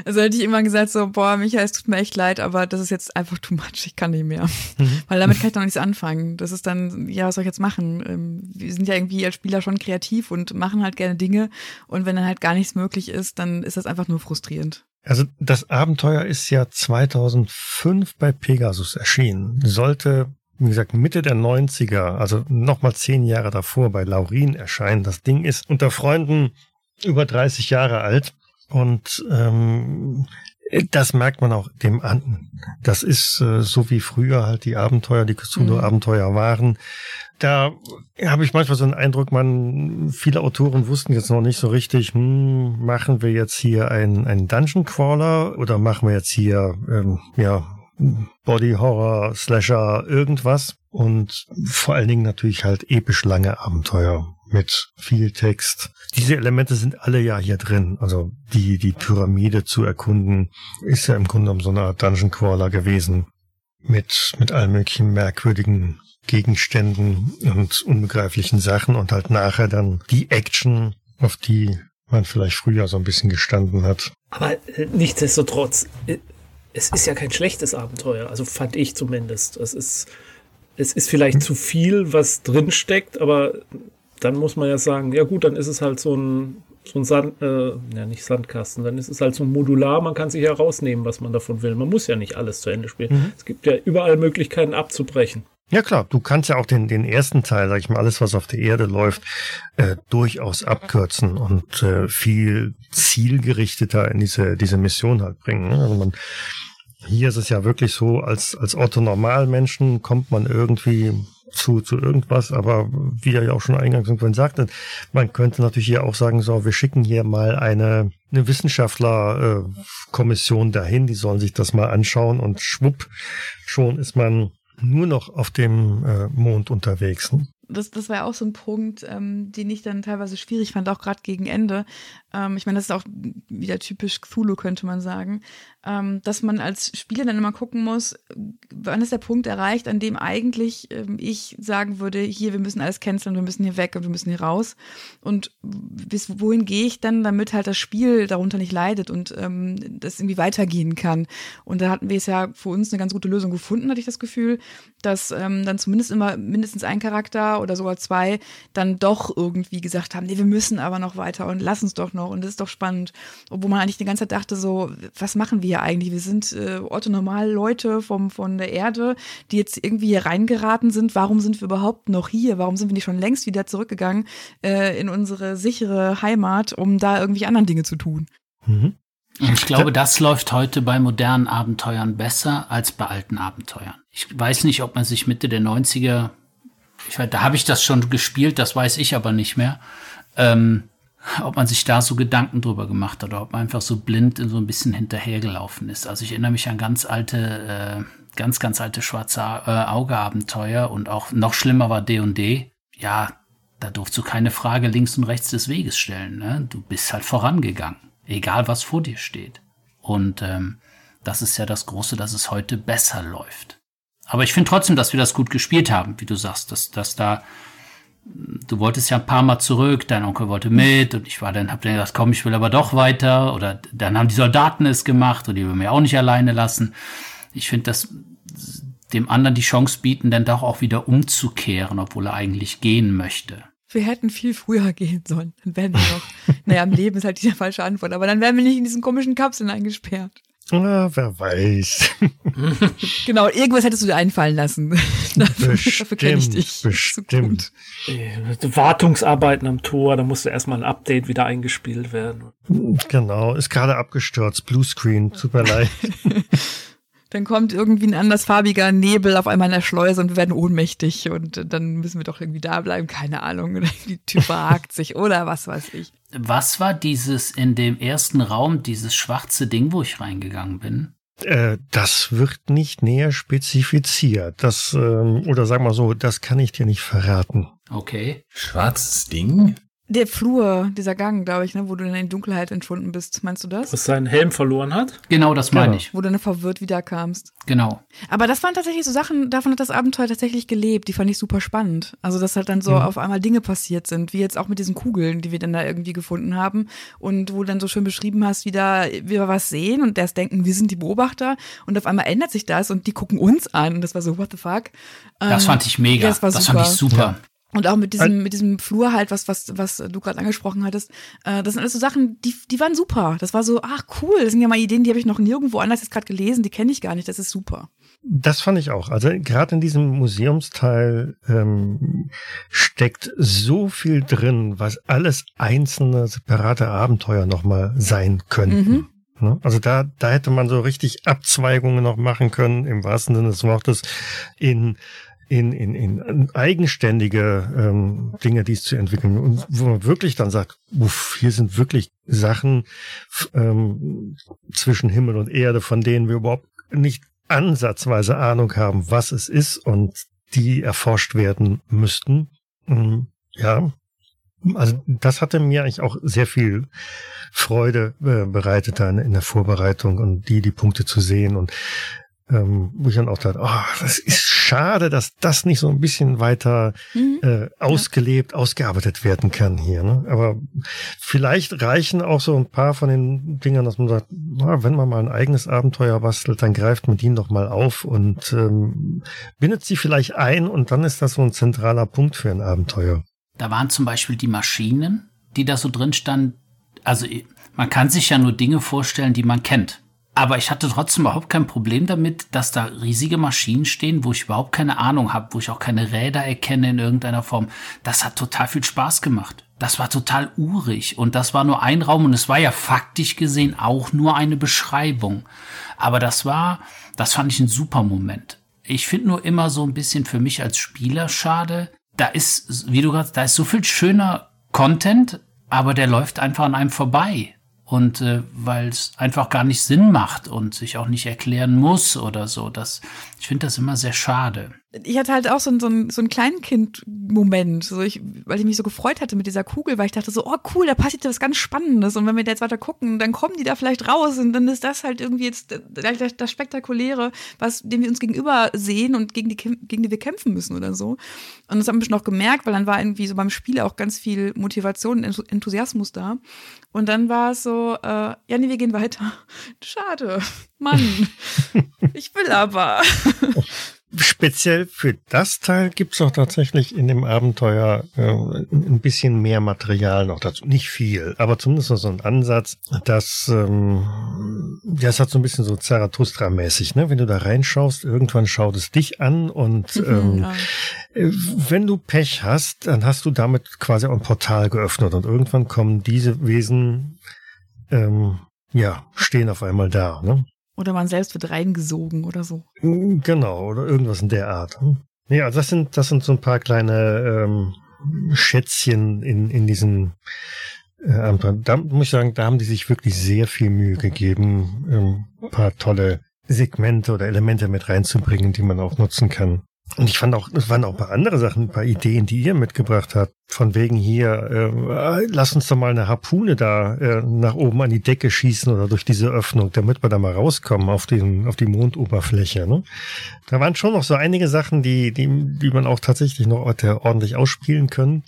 Also hätte ich immer gesagt so, boah, Michael, es tut mir echt leid, aber das ist jetzt einfach too much, ich kann nicht mehr. Mhm. Weil damit kann ich noch nichts anfangen. Das ist dann, ja, was soll ich jetzt machen? Ähm, wir sind ja irgendwie als Spieler schon kreativ und machen halt gerne Dinge. Und wenn dann halt gar nichts möglich ist, dann ist das einfach nur frustrierend. Also das Abenteuer ist ja 2005 bei Pegasus erschienen. Sollte, wie gesagt, Mitte der 90er, also nochmal zehn Jahre davor bei Laurin erscheinen. Das Ding ist unter Freunden über 30 Jahre alt und ähm, das merkt man auch dem an. Das ist äh, so wie früher halt die Abenteuer, die Cthulhu-Abenteuer mhm. waren. Da habe ich manchmal so einen Eindruck, man, viele Autoren wussten jetzt noch nicht so richtig, hm, machen wir jetzt hier einen, einen Dungeon Crawler oder machen wir jetzt hier, ähm, ja, Body Horror, Slasher, irgendwas. Und vor allen Dingen natürlich halt episch lange Abenteuer mit viel Text. Diese Elemente sind alle ja hier drin. Also die, die Pyramide zu erkunden, ist ja im Grunde genommen so eine Art Dungeon Crawler gewesen. Mit, mit allen möglichen merkwürdigen Gegenständen und unbegreiflichen Sachen und halt nachher dann die Action, auf die man vielleicht früher so ein bisschen gestanden hat. Aber äh, nichtsdestotrotz, äh, es ist ja kein schlechtes Abenteuer, also fand ich zumindest. Es ist, es ist vielleicht hm. zu viel, was drinsteckt, aber dann muss man ja sagen, ja gut, dann ist es halt so ein, so ein Sand, äh, ja nicht Sandkasten, dann ist es halt so ein Modular, man kann sich ja rausnehmen, was man davon will. Man muss ja nicht alles zu Ende spielen. Mhm. Es gibt ja überall Möglichkeiten abzubrechen. Ja klar, du kannst ja auch den, den ersten Teil, sag ich mal, alles, was auf der Erde läuft, äh, durchaus abkürzen und äh, viel zielgerichteter in diese, diese Mission halt bringen. Ne? Also man, hier ist es ja wirklich so, als, als Otto-Normalmenschen kommt man irgendwie zu, zu irgendwas, aber wie er ja auch schon eingangs irgendwann sagte, man könnte natürlich hier auch sagen, so, wir schicken hier mal eine, eine Wissenschaftlerkommission äh, dahin, die sollen sich das mal anschauen und schwupp, schon ist man nur noch auf dem äh, Mond unterwegs. Ne? das, das war auch so ein Punkt, ähm, den ich dann teilweise schwierig fand, auch gerade gegen Ende. Ähm, ich meine, das ist auch wieder typisch Cthulhu, könnte man sagen, ähm, dass man als Spieler dann immer gucken muss, wann ist der Punkt erreicht, an dem eigentlich ähm, ich sagen würde, hier, wir müssen alles canceln, wir müssen hier weg und wir müssen hier raus. Und bis wohin gehe ich dann, damit halt das Spiel darunter nicht leidet und ähm, das irgendwie weitergehen kann. Und da hatten wir es ja für uns eine ganz gute Lösung gefunden, hatte ich das Gefühl, dass ähm, dann zumindest immer mindestens ein Charakter oder sogar zwei dann doch irgendwie gesagt haben, nee, wir müssen aber noch weiter und lass uns doch noch und das ist doch spannend. Obwohl man eigentlich die ganze Zeit dachte so, was machen wir hier eigentlich? Wir sind äh, orthonormal Leute vom, von der Erde, die jetzt irgendwie hier reingeraten sind. Warum sind wir überhaupt noch hier? Warum sind wir nicht schon längst wieder zurückgegangen äh, in unsere sichere Heimat, um da irgendwie anderen Dinge zu tun? Mhm. Ich glaube, das läuft heute bei modernen Abenteuern besser als bei alten Abenteuern. Ich weiß nicht, ob man sich Mitte der 90er ich weiß, da habe ich das schon gespielt, das weiß ich aber nicht mehr. Ähm, ob man sich da so Gedanken drüber gemacht hat oder ob man einfach so blind in so ein bisschen hinterhergelaufen ist. Also ich erinnere mich an ganz alte, äh, ganz, ganz alte schwarze äh, Auge-Abenteuer und auch noch schlimmer war D&D. Ja, da durfst du keine Frage links und rechts des Weges stellen. Ne? Du bist halt vorangegangen, egal was vor dir steht. Und ähm, das ist ja das Große, dass es heute besser läuft. Aber ich finde trotzdem, dass wir das gut gespielt haben, wie du sagst, dass, dass da, du wolltest ja ein paar Mal zurück, dein Onkel wollte mit und ich war dann, hab dann gesagt, komm, ich will aber doch weiter oder dann haben die Soldaten es gemacht und die will mir auch nicht alleine lassen. Ich finde, dass dem anderen die Chance bieten, dann doch auch wieder umzukehren, obwohl er eigentlich gehen möchte. Wir hätten viel früher gehen sollen. Dann wären wir noch, naja, im Leben ist halt die falsche Antwort, aber dann wären wir nicht in diesen komischen Kapseln eingesperrt. Ah, wer weiß. genau, irgendwas hättest du dir einfallen lassen. dafür dafür kenne ich dich. Bestimmt. So Wartungsarbeiten am Tor, da musste erstmal ein Update wieder eingespielt werden. Genau, ist gerade abgestürzt. Bluescreen, tut mir leid. dann kommt irgendwie ein andersfarbiger Nebel auf einmal in der Schleuse und wir werden ohnmächtig und dann müssen wir doch irgendwie da bleiben, keine Ahnung. Die Tür verhakt sich oder was weiß ich. Was war dieses in dem ersten Raum, dieses schwarze Ding, wo ich reingegangen bin? Äh, das wird nicht näher spezifiziert. Das, ähm, oder sag mal so, das kann ich dir nicht verraten. Okay. Schwarzes Ding? Der Flur, dieser Gang, glaube ich, ne, wo du in die Dunkelheit entschwunden bist. Meinst du das? Was seinen Helm verloren hat? Genau, das meine Genau. ich. Wo du dann verwirrt wiederkamst. Genau. Aber das waren tatsächlich so Sachen, davon hat das Abenteuer tatsächlich gelebt. Die fand ich super spannend. Also, dass halt dann so Mhm. auf einmal Dinge passiert sind, wie jetzt auch mit diesen Kugeln, die wir dann da irgendwie gefunden haben. Und wo du dann so schön beschrieben hast, wie da wir was sehen und erst denken, wir sind die Beobachter. Und auf einmal ändert sich das und die gucken uns an. Und das war so, what the fuck? Das Ähm, fand ich mega. ja, das war das fand ich super. Und auch mit diesem, mit diesem Flur halt, was, was, was du gerade angesprochen hattest, äh, das sind alles so Sachen, die, die waren super. Das war so, ach cool, das sind ja mal Ideen, die habe ich noch nirgendwo anders jetzt gerade gelesen, die kenne ich gar nicht, das ist super. Das fand ich auch. Also gerade in diesem Museumsteil ähm, steckt so viel drin, was alles einzelne separate Abenteuer nochmal sein könnten. Mhm. Ne? Also da, da hätte man so richtig Abzweigungen noch machen können, im wahrsten Sinne des Wortes, in in, in, in eigenständige ähm, Dinge, die es zu entwickeln. Und wo man wirklich dann sagt, uff, hier sind wirklich Sachen ähm, zwischen Himmel und Erde, von denen wir überhaupt nicht ansatzweise Ahnung haben, was es ist und die erforscht werden müssten. Mm, Ja, also das hatte mir eigentlich auch sehr viel Freude äh, bereitet dann in der Vorbereitung und die die Punkte zu sehen und ähm, wo ich dann auch dachte, oh, das ist schade, dass das nicht so ein bisschen weiter Mhm. äh, ausgelebt, ausgearbeitet werden kann hier. Ne? Aber vielleicht reichen auch so ein paar von den Dingern, dass man sagt, na, wenn man mal ein eigenes Abenteuer bastelt, dann greift man die doch mal auf und ähm, bindet sie vielleicht ein und dann ist das so ein zentraler Punkt für ein Abenteuer. Da waren zum Beispiel die Maschinen, die da so drin standen. Also man kann sich ja nur Dinge vorstellen, die man kennt. Aber ich hatte trotzdem überhaupt kein Problem damit, dass da riesige Maschinen stehen, wo ich überhaupt keine Ahnung habe, wo ich auch keine Räder erkenne in irgendeiner Form. Das hat total viel Spaß gemacht. Das war total urig und das war nur ein Raum und es war ja faktisch gesehen auch nur eine Beschreibung. Aber das war, das fand ich ein super Moment. Ich finde nur immer so ein bisschen für mich als Spieler schade. Da ist, wie du gerade, da ist so viel schöner Content, aber der läuft einfach an einem vorbei. Und äh, weil es einfach gar nicht Sinn macht und sich auch nicht erklären muss oder so. Das, ich finde das immer sehr schade. Ich hatte halt auch so, ein- so, ein- so einen Kleinkind-Moment, so ich, weil ich mich so gefreut hatte mit dieser Kugel, weil ich dachte so, oh cool, da passiert ja was ganz Spannendes und wenn wir da jetzt weiter gucken, dann kommen die da vielleicht raus und dann ist das halt irgendwie jetzt das, das, Spektakuläre, was dem wir uns gegenüber sehen und gegen die, gegen die wir kämpfen müssen oder so. Und das haben wir schon noch gemerkt, weil dann war irgendwie so beim Spiel auch ganz viel Motivation und Enthusiasmus da. Und dann war es so, äh, ja, nee, wir gehen weiter. Schade. Mann. ich will aber. Speziell für das Teil gibt's auch tatsächlich in dem Abenteuer äh, ein bisschen mehr Material noch dazu. Nicht viel, aber zumindest so ein Ansatz, dass ähm, ja, es hat so ein bisschen so Zarathustra-mäßig, ne? Wenn du da reinschaust, irgendwann schaut es dich an und ähm, Ja. äh, wenn du Pech hast, dann hast du damit quasi auch ein Portal geöffnet und irgendwann kommen diese Wesen, ähm, ja, stehen auf einmal da, ne? Oder man selbst wird reingesogen oder so. Genau, oder irgendwas in der Art. hm? Ja, das sind, das sind so ein paar kleine ähm, Schätzchen in, in diesen äh, Abenteuer. Da muss ich sagen, da haben die sich wirklich sehr viel Mühe gegeben, ähm, ein paar tolle Segmente oder Elemente mit reinzubringen, die man auch nutzen kann. Und ich fand auch, es waren auch ein paar andere Sachen, ein paar Ideen, die ihr mitgebracht habt. Von wegen hier, äh, lass uns doch mal eine Harpune da äh, nach oben an die Decke schießen oder durch diese Öffnung, damit wir da mal rauskommen auf, den, auf die Mondoberfläche. Ne? Da waren schon noch so einige Sachen, die, die, die man auch tatsächlich noch ordentlich ausspielen können.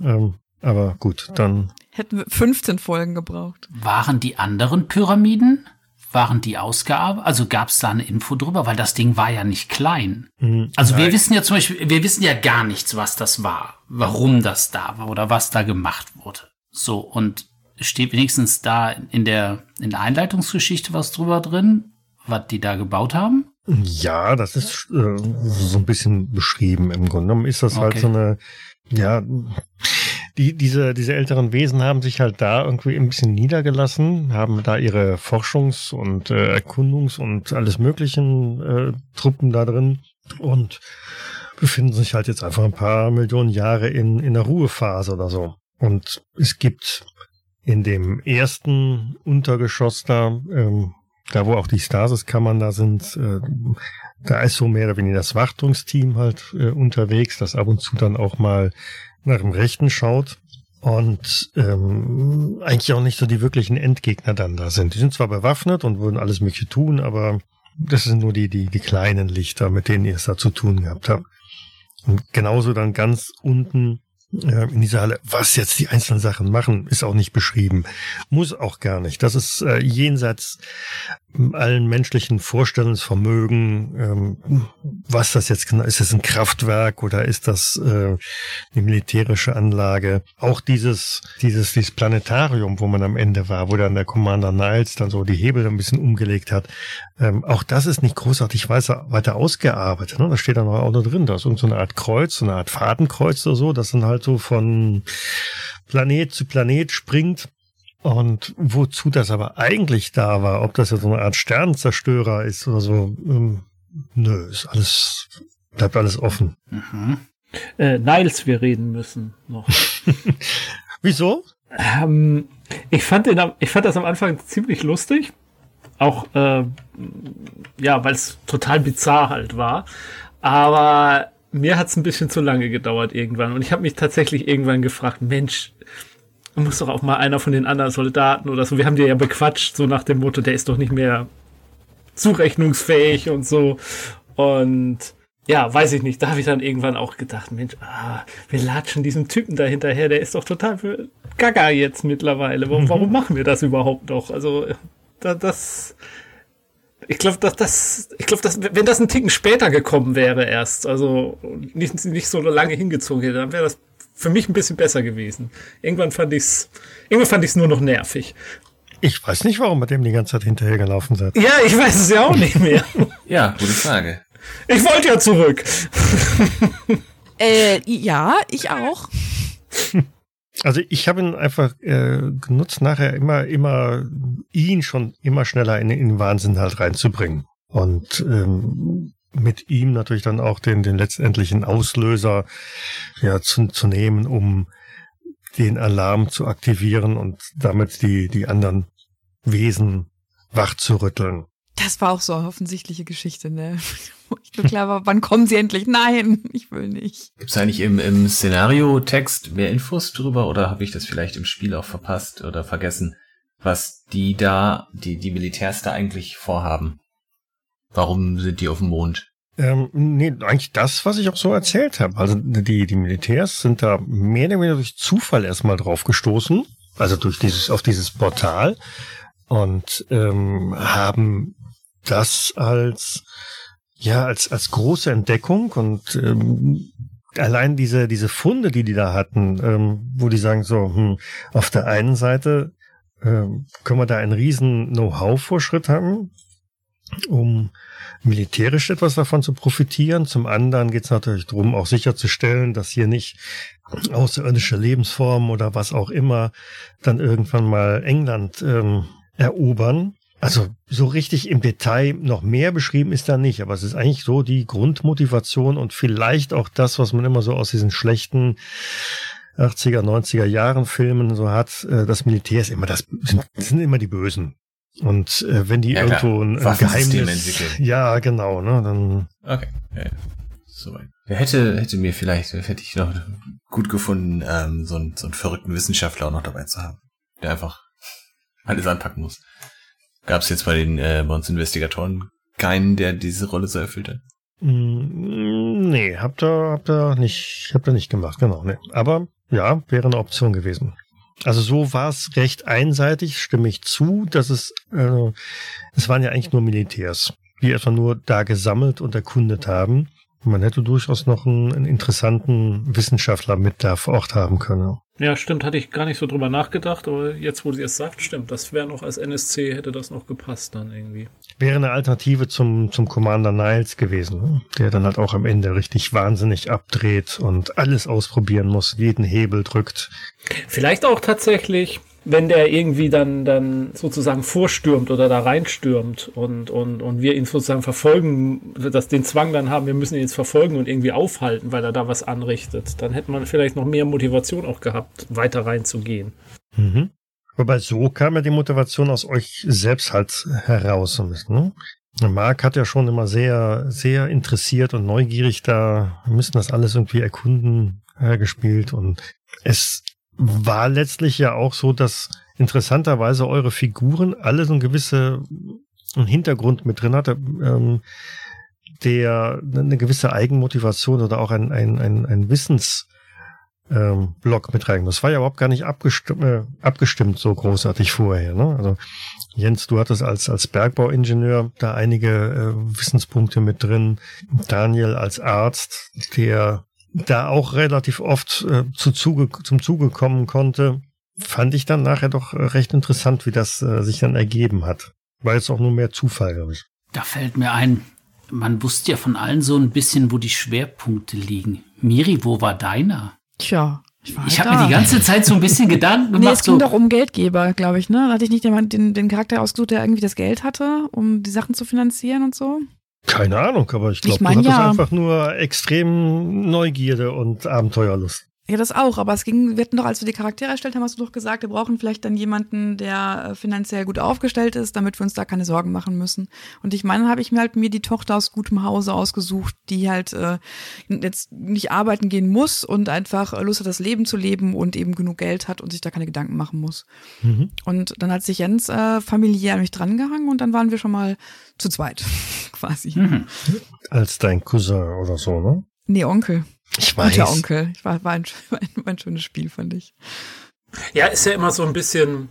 Ähm, aber gut, dann Hätten wir 15 Folgen gebraucht. Waren die anderen Pyramiden? Waren die ausgearbeitet? Also gab es da eine Info drüber? Weil das Ding war ja nicht klein. mh, Also wir nein. wissen ja zum Beispiel, wir wissen ja gar nichts, was das war, warum das da war oder was da gemacht wurde. So, und steht wenigstens da in der, in der Einleitungsgeschichte was drüber drin, was die da gebaut haben? Ja, das ist äh, so ein bisschen beschrieben im Grunde genommen. Ist das halt Okay. so eine, ja, die, diese, diese älteren Wesen haben sich halt da irgendwie ein bisschen niedergelassen, haben da ihre Forschungs- und äh, Erkundungs- und alles möglichen äh, Truppen da drin und befinden sich halt jetzt einfach ein paar Millionen Jahre in, in der Ruhephase oder so. Und es gibt in dem ersten Untergeschoss da, ähm, da wo auch die Stasiskammern da sind, äh, da ist so mehr oder weniger das Wartungsteam halt äh, unterwegs, das ab und zu dann auch mal nach dem Rechten schaut. und ähm, eigentlich auch nicht so die wirklichen Endgegner dann da sind. Die sind zwar bewaffnet und würden alles Mögliche tun, aber das sind nur die, die, die kleinen Lichter, mit denen ihr es da zu tun gehabt habt. Und genauso dann ganz unten äh, in dieser Halle, was jetzt die einzelnen Sachen machen, ist auch nicht beschrieben. Muss auch gar nicht. Das ist äh, jenseits allen menschlichen Vorstellungsvermögen, ähm, was das jetzt genau ist, das ein Kraftwerk oder ist das äh, eine militärische Anlage? Auch dieses, dieses, dieses Planetarium, wo man am Ende war, wo dann der Commander Niles dann so die Hebel ein bisschen umgelegt hat, ähm, auch das ist nicht großartig weiter, weiter ausgearbeitet. Ne? Da steht dann auch noch drin, da ist so eine Art Kreuz, so eine Art Fadenkreuz oder so, das sind halt so von Planet zu Planet springt und wozu das aber eigentlich da war, ob das ja so eine Art Sternzerstörer ist oder so, ähm, nö, ist alles, bleibt alles offen. Mhm. Äh, Niles, wir reden müssen noch. Wieso? Ähm, ich, fand den, ich fand das am Anfang ziemlich lustig. Auch, äh, ja, weil es total bizarr halt war. Aber mir hat es ein bisschen zu lange gedauert irgendwann. Und ich habe mich tatsächlich irgendwann gefragt, Mensch, muss doch auch mal einer von den anderen Soldaten oder so. Wir haben dir ja bequatscht, so nach dem Motto, der ist doch nicht mehr zurechnungsfähig und so. Und ja, weiß ich nicht. Da habe ich dann irgendwann auch gedacht, Mensch, ah, wir latschen diesem Typen da hinterher, der ist doch total für Gaga jetzt mittlerweile. Warum, warum mhm. machen wir das überhaupt noch? Also, da, das. Ich glaube, dass das, ich glaube, dass wenn das ein Ticken später gekommen wäre erst, also nicht, nicht so lange hingezogen hätte, dann wäre das für mich ein bisschen besser gewesen. Irgendwann fand ich's, irgendwann fand ich's nur noch nervig. Ich weiß nicht, warum mit dem die ganze Zeit hinterhergelaufen seid. Ja, ich weiß es ja auch nicht mehr. ja, gute Frage. Ich wollte ja zurück. äh, ja, ich auch. Also ich habe ihn einfach äh, genutzt, nachher immer, immer ihn schon immer schneller in, in den Wahnsinn halt reinzubringen. Und ähm, mit ihm natürlich dann auch den, den letztendlichen Auslöser ja, zu, zu nehmen, um den Alarm zu aktivieren und damit die, die anderen Wesen wach zu rütteln. Das war auch so eine offensichtliche Geschichte, ne? Ich nur klar war, wann kommen sie endlich? Nein, ich will nicht. Gibt es eigentlich im, im Szenario-Text mehr Infos drüber oder habe ich das vielleicht im Spiel auch verpasst oder vergessen, was die da, die, die Militärs da eigentlich vorhaben? Warum sind die auf dem Mond? Ähm, nee, eigentlich das, was ich auch so erzählt habe. Also die, die Militärs sind da mehr oder weniger durch Zufall erstmal drauf gestoßen, also durch dieses, auf dieses Portal und ähm, haben das als ja als als große Entdeckung und ähm, allein diese diese Funde, die die da hatten, ähm, wo die sagen so, hm, auf der einen Seite ähm, können wir da einen riesen Know-how-Vorschritt haben, um militärisch etwas davon zu profitieren. Zum anderen geht es natürlich darum, auch sicherzustellen, dass hier nicht außerirdische Lebensformen oder was auch immer dann irgendwann mal England ähm, erobern. Also so richtig im Detail noch mehr beschrieben ist da nicht, aber es ist eigentlich so die Grundmotivation und vielleicht auch das, was man immer so aus diesen schlechten 80er, 90er Jahren Filmen so hat, äh, das Militär ist immer das, sind, sind immer die Bösen. Und äh, wenn die ja, irgendwo ein, ein Geheimnis, ja genau, ne, dann. Okay, ja, soweit. Wer hätte hätte mir vielleicht hätte ich noch gut gefunden, ähm, so, einen, so einen verrückten Wissenschaftler auch noch dabei zu haben, der einfach alles anpacken muss. Gab es jetzt bei den äh, bei uns Investigatoren keinen, der diese Rolle so erfüllt hat? Mm, nee, habt ihr habt ihr nicht habt ihr nicht gemacht, genau, nee. Aber ja, wäre eine Option gewesen. Also so war es recht einseitig, stimme ich zu, dass es, äh, es waren ja eigentlich nur Militärs, die etwa nur da gesammelt und erkundet haben. Man hätte durchaus noch einen, einen interessanten Wissenschaftler mit da vor Ort haben können. Ja, stimmt, hatte ich gar nicht so drüber nachgedacht, aber jetzt, wo sie es sagt, stimmt, das wäre noch als NSC, hätte das noch gepasst dann irgendwie. Wäre eine Alternative zum, zum Commander Niles gewesen, ne? der dann halt auch am Ende richtig wahnsinnig abdreht und alles ausprobieren muss, jeden Hebel drückt. Vielleicht auch tatsächlich wenn der irgendwie dann, dann sozusagen vorstürmt oder da reinstürmt und, und, und wir ihn sozusagen verfolgen, dass den Zwang dann haben, wir müssen ihn jetzt verfolgen und irgendwie aufhalten, weil er da was anrichtet, dann hätte man vielleicht noch mehr Motivation auch gehabt, weiter reinzugehen. Mhm. Wobei so kam ja die Motivation aus euch selbst halt heraus. Ne? Marc hat ja schon immer sehr, sehr interessiert und neugierig da, wir müssen das alles irgendwie erkunden, äh, gespielt und es war letztlich ja auch so, dass interessanterweise eure Figuren alle so ein gewisse einen Hintergrund mit drin hatte, ähm, der eine gewisse Eigenmotivation oder auch ein, ein, ein, ein Wissens ähm, mit rein. Das war ja überhaupt gar nicht abgestimmt, äh, abgestimmt so großartig vorher. Ne? Also Jens, du hattest als, als Bergbauingenieur da einige äh, Wissenspunkte mit drin. Daniel als Arzt, der da auch relativ oft äh, zu Zuge, zum Zuge kommen konnte, fand ich dann nachher doch recht interessant, wie das äh, sich dann ergeben hat. War jetzt auch nur mehr Zufall, glaube ich. Da fällt mir ein, man wusste ja von allen so ein bisschen, wo die Schwerpunkte liegen. Miri, wo war deiner? Tja, ich war Ich habe mir die ganze Zeit so ein bisschen Gedanken Nee, gemacht. es ging so, doch um Geldgeber, glaube ich, ne? Hatte ich nicht den, den Charakter ausgesucht, der irgendwie das Geld hatte, um die Sachen zu finanzieren und so? Keine Ahnung, aber ich glaube, Ich mein, du hattest ja. einfach nur extrem Neugierde und Abenteuerlust. Ja, das auch, aber es ging, wir hatten doch, als wir die Charaktere erstellt haben, hast du doch gesagt, wir brauchen vielleicht dann jemanden, der äh, finanziell gut aufgestellt ist, damit wir uns da keine Sorgen machen müssen. Und ich meine, habe ich mir halt mir die Tochter aus gutem Hause ausgesucht, die halt äh, jetzt nicht arbeiten gehen muss und einfach Lust hat, das Leben zu leben und eben genug Geld hat und sich da keine Gedanken machen muss. Mhm. Und dann hat sich Jens äh, familiär an mich drangehangen und dann waren wir schon mal zu zweit, quasi. Mhm. Als dein Cousin oder so, ne? Nee, Onkel. Ich Guter Onkel. Ich war, war, ein, war, ein, war ein schönes Spiel, fand ich. Ja, ist ja immer so ein bisschen,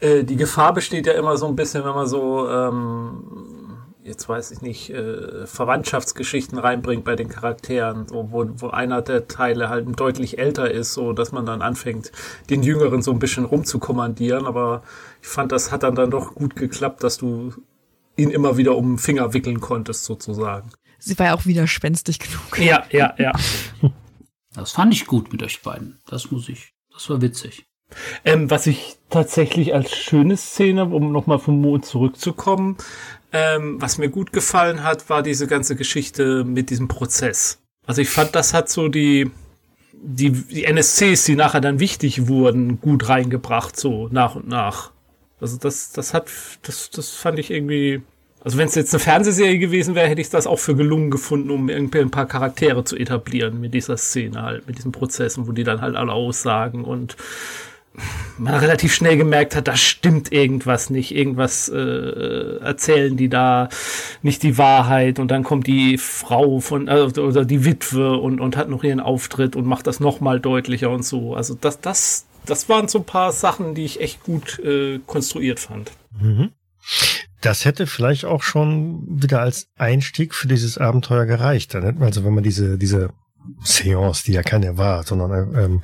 äh, die Gefahr besteht ja immer so ein bisschen, wenn man so, ähm, jetzt weiß ich nicht, äh, Verwandtschaftsgeschichten reinbringt bei den Charakteren, so, wo, wo einer der Teile halt deutlich älter ist, so dass man dann anfängt, den Jüngeren so ein bisschen rumzukommandieren. Aber ich fand, das hat dann dann doch gut geklappt, dass du ihn immer wieder um den Finger wickeln konntest, sozusagen. Sie war ja auch widerspenstig genug. Ja, ja, ja. Das fand ich gut mit euch beiden. Das muss ich. Das war witzig. Ähm, was ich tatsächlich als schöne Szene, um nochmal vom Mond zurückzukommen, ähm, was mir gut gefallen hat, war diese ganze Geschichte mit diesem Prozess. Also ich fand, das hat so die, die, die NSCs, die nachher dann wichtig wurden, gut reingebracht, so nach und nach. Also das, das hat, das, das fand ich irgendwie, also wenn es jetzt eine Fernsehserie gewesen wäre, hätte ich das auch für gelungen gefunden, um irgendwie ein paar Charaktere zu etablieren mit dieser Szene halt, mit diesen Prozessen, wo die dann halt alle aussagen und man relativ schnell gemerkt hat, da stimmt irgendwas nicht, irgendwas äh, erzählen die da nicht die Wahrheit und dann kommt die Frau von äh, oder die Witwe und und hat noch ihren Auftritt und macht das noch mal deutlicher und so. Also das das das waren so ein paar Sachen, die ich echt gut äh, konstruiert fand. Mhm. Das hätte vielleicht auch schon wieder als Einstieg für dieses Abenteuer gereicht. Dann hätten wir also, wenn man diese, diese Seance, die ja keine war, sondern ähm,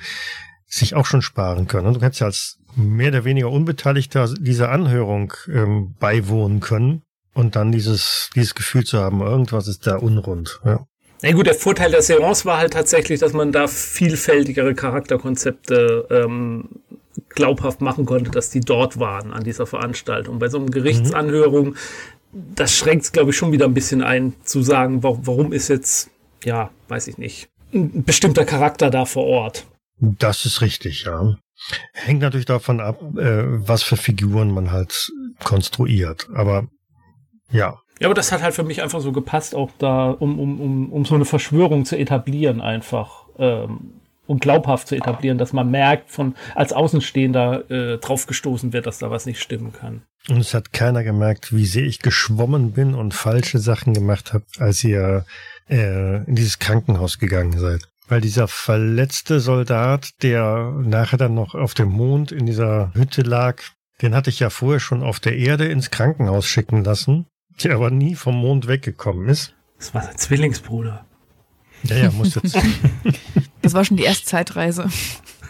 sich auch schon sparen können. Du hättest ja als mehr oder weniger Unbeteiligter dieser Anhörung ähm, beiwohnen können und dann dieses, dieses Gefühl zu haben, irgendwas ist da unrund. Ja. Na gut, der Vorteil der Seance war halt tatsächlich, dass man da vielfältigere Charakterkonzepte ähm, glaubhaft machen konnte, dass die dort waren an dieser Veranstaltung. Bei so einer Gerichtsanhörung, das schränkt es, glaube ich, schon wieder ein bisschen ein, zu sagen, wa warum ist jetzt, ja, weiß ich nicht, ein bestimmter Charakter da vor Ort. Das ist richtig, ja. Hängt natürlich davon ab, äh, was für Figuren man halt konstruiert. Aber ja, Ja, aber das hat halt für mich einfach so gepasst, auch da, um, um, um, um so eine Verschwörung zu etablieren, einfach. Ähm, um glaubhaft zu etablieren, dass man merkt, von als Außenstehender äh, draufgestoßen wird, dass da was nicht stimmen kann. Und es hat keiner gemerkt, wie sehr ich geschwommen bin und falsche Sachen gemacht habe, als ihr äh, in dieses Krankenhaus gegangen seid. Weil dieser verletzte Soldat, der nachher dann noch auf dem Mond in dieser Hütte lag, den hatte ich ja vorher schon auf der Erde ins Krankenhaus schicken lassen, der aber nie vom Mond weggekommen ist. Das war sein Zwillingsbruder. Ja, ja, muss jetzt. Das war schon die erste Zeitreise.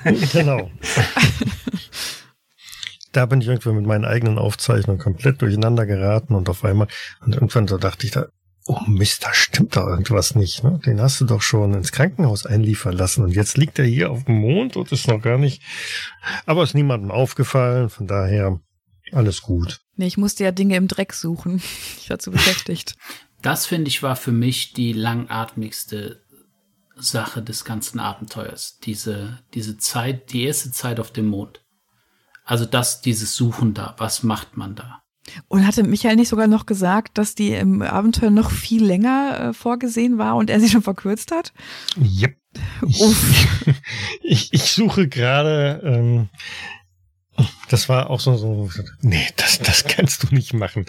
genau. Da bin ich irgendwann mit meinen eigenen Aufzeichnungen komplett durcheinander geraten und auf einmal, und irgendwann so dachte ich da, oh Mist, da stimmt doch irgendwas nicht. Ne? Den hast du doch schon ins Krankenhaus einliefern lassen und jetzt liegt er hier auf dem Mond und ist noch gar nicht. Aber ist niemandem aufgefallen, von daher alles gut. Nee, ich musste ja Dinge im Dreck suchen. Ich war zu beschäftigt. Das finde ich war für mich die langatmigste Sache des ganzen Abenteuers. Diese, diese Zeit, die erste Zeit auf dem Mond. Also das, dieses Suchen da. Was macht man da? Und hatte Michael nicht sogar noch gesagt, dass die im Abenteuer noch viel länger äh, vorgesehen war und er sie schon verkürzt hat? Yep. Uff. Ich, ich suche gerade, ähm, das war auch so, so, nee, das, das kannst du nicht machen.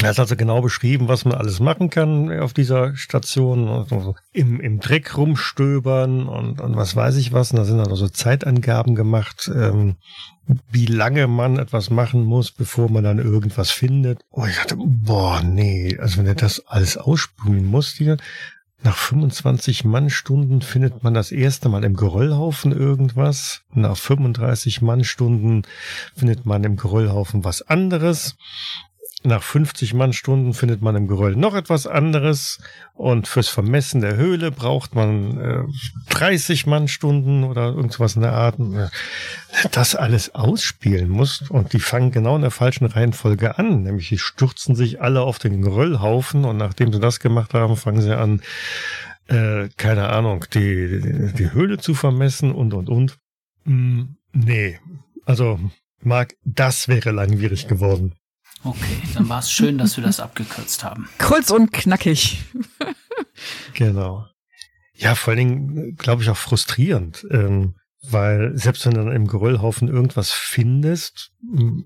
Er hat also genau beschrieben, was man alles machen kann auf dieser Station. Also Im, Im Dreck rumstöbern und, und was weiß ich was. Und da sind dann also Zeitangaben gemacht, ähm, wie lange man etwas machen muss, bevor man dann irgendwas findet. Oh, ich dachte, boah, nee, also wenn er das alles ausspulen muss, hier, nach 25 Mannstunden findet man das erste Mal im Geröllhaufen irgendwas. Nach 35 Mannstunden findet man im Geröllhaufen was anderes. Nach 50 Mannstunden findet man im Geröll noch etwas anderes. Und fürs Vermessen der Höhle braucht man äh, 30 Mannstunden oder irgendwas in der Art. Das alles ausspielen muss. Und die fangen genau in der falschen Reihenfolge an. Nämlich die stürzen sich alle auf den Geröllhaufen. Und nachdem sie das gemacht haben, fangen sie an, äh, keine Ahnung, die, die Höhle zu vermessen und, und, und. Hm, nee. Also, Marc, das wäre langwierig geworden. Okay, dann war es schön, dass wir das abgekürzt haben. Kurz und knackig. genau. Ja, vor allen Dingen, glaube ich, auch frustrierend. Ähm, weil selbst wenn du dann im Geröllhaufen irgendwas findest,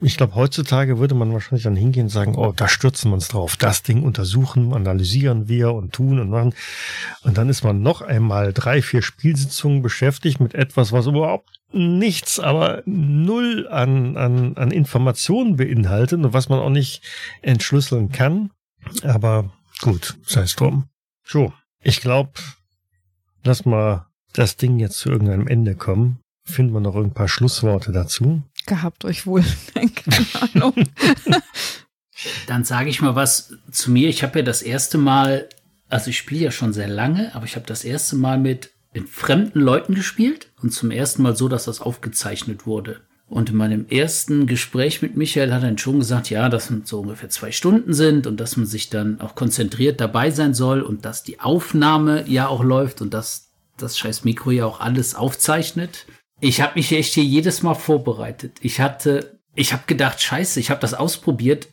ich glaube, heutzutage würde man wahrscheinlich dann hingehen und sagen, oh, da stürzen wir uns drauf. Das Ding untersuchen, analysieren wir und tun und machen. Und dann ist man noch einmal drei, vier Spielsitzungen beschäftigt mit etwas, was überhaupt nichts, aber null an, an, an Informationen beinhaltet und was man auch nicht entschlüsseln kann. Aber gut, sei es drum. So, ich glaube, lass mal das Ding jetzt zu irgendeinem Ende kommen. Finden wir noch ein paar Schlussworte dazu? Gehabt euch wohl. Keine Ahnung. Dann sage ich mal was zu mir. Ich habe ja das erste Mal, also ich spiele ja schon sehr lange, aber ich habe das erste Mal mit in fremden Leuten gespielt und zum ersten Mal so, dass das aufgezeichnet wurde. Und in meinem ersten Gespräch mit Michael hat er schon gesagt, ja, dass man so ungefähr zwei Stunden sind und dass man sich dann auch konzentriert dabei sein soll und dass die Aufnahme ja auch läuft und dass das scheiß Mikro ja auch alles aufzeichnet. Ich habe mich echt hier jedes Mal vorbereitet. Ich hatte, ich habe gedacht, scheiße, ich habe das ausprobiert.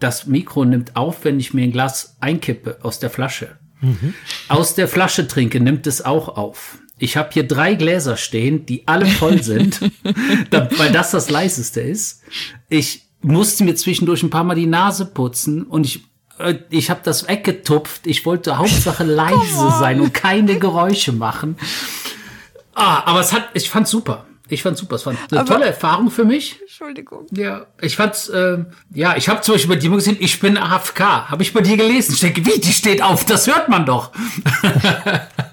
Das Mikro nimmt auf, wenn ich mir ein Glas einkippe aus der Flasche. Mhm. Aus der Flasche trinke, nimmt es auch auf. Ich habe hier drei Gläser stehen, die alle voll sind, weil das das leiseste ist. Ich musste mir zwischendurch ein paar Mal die Nase putzen und ich ich habe das weggetupft. Ich wollte Hauptsache leise sein und keine Geräusche machen. Ah, aber es hat, ich fand's super. Ich fand's super. Es war eine aber, tolle Erfahrung für mich. Entschuldigung. Ja, ich fand's, äh, ja, ich habe zum Beispiel bei dir gesehen, ich bin AFK. Habe ich bei dir gelesen. Ich denke, wie, die steht auf, das hört man doch.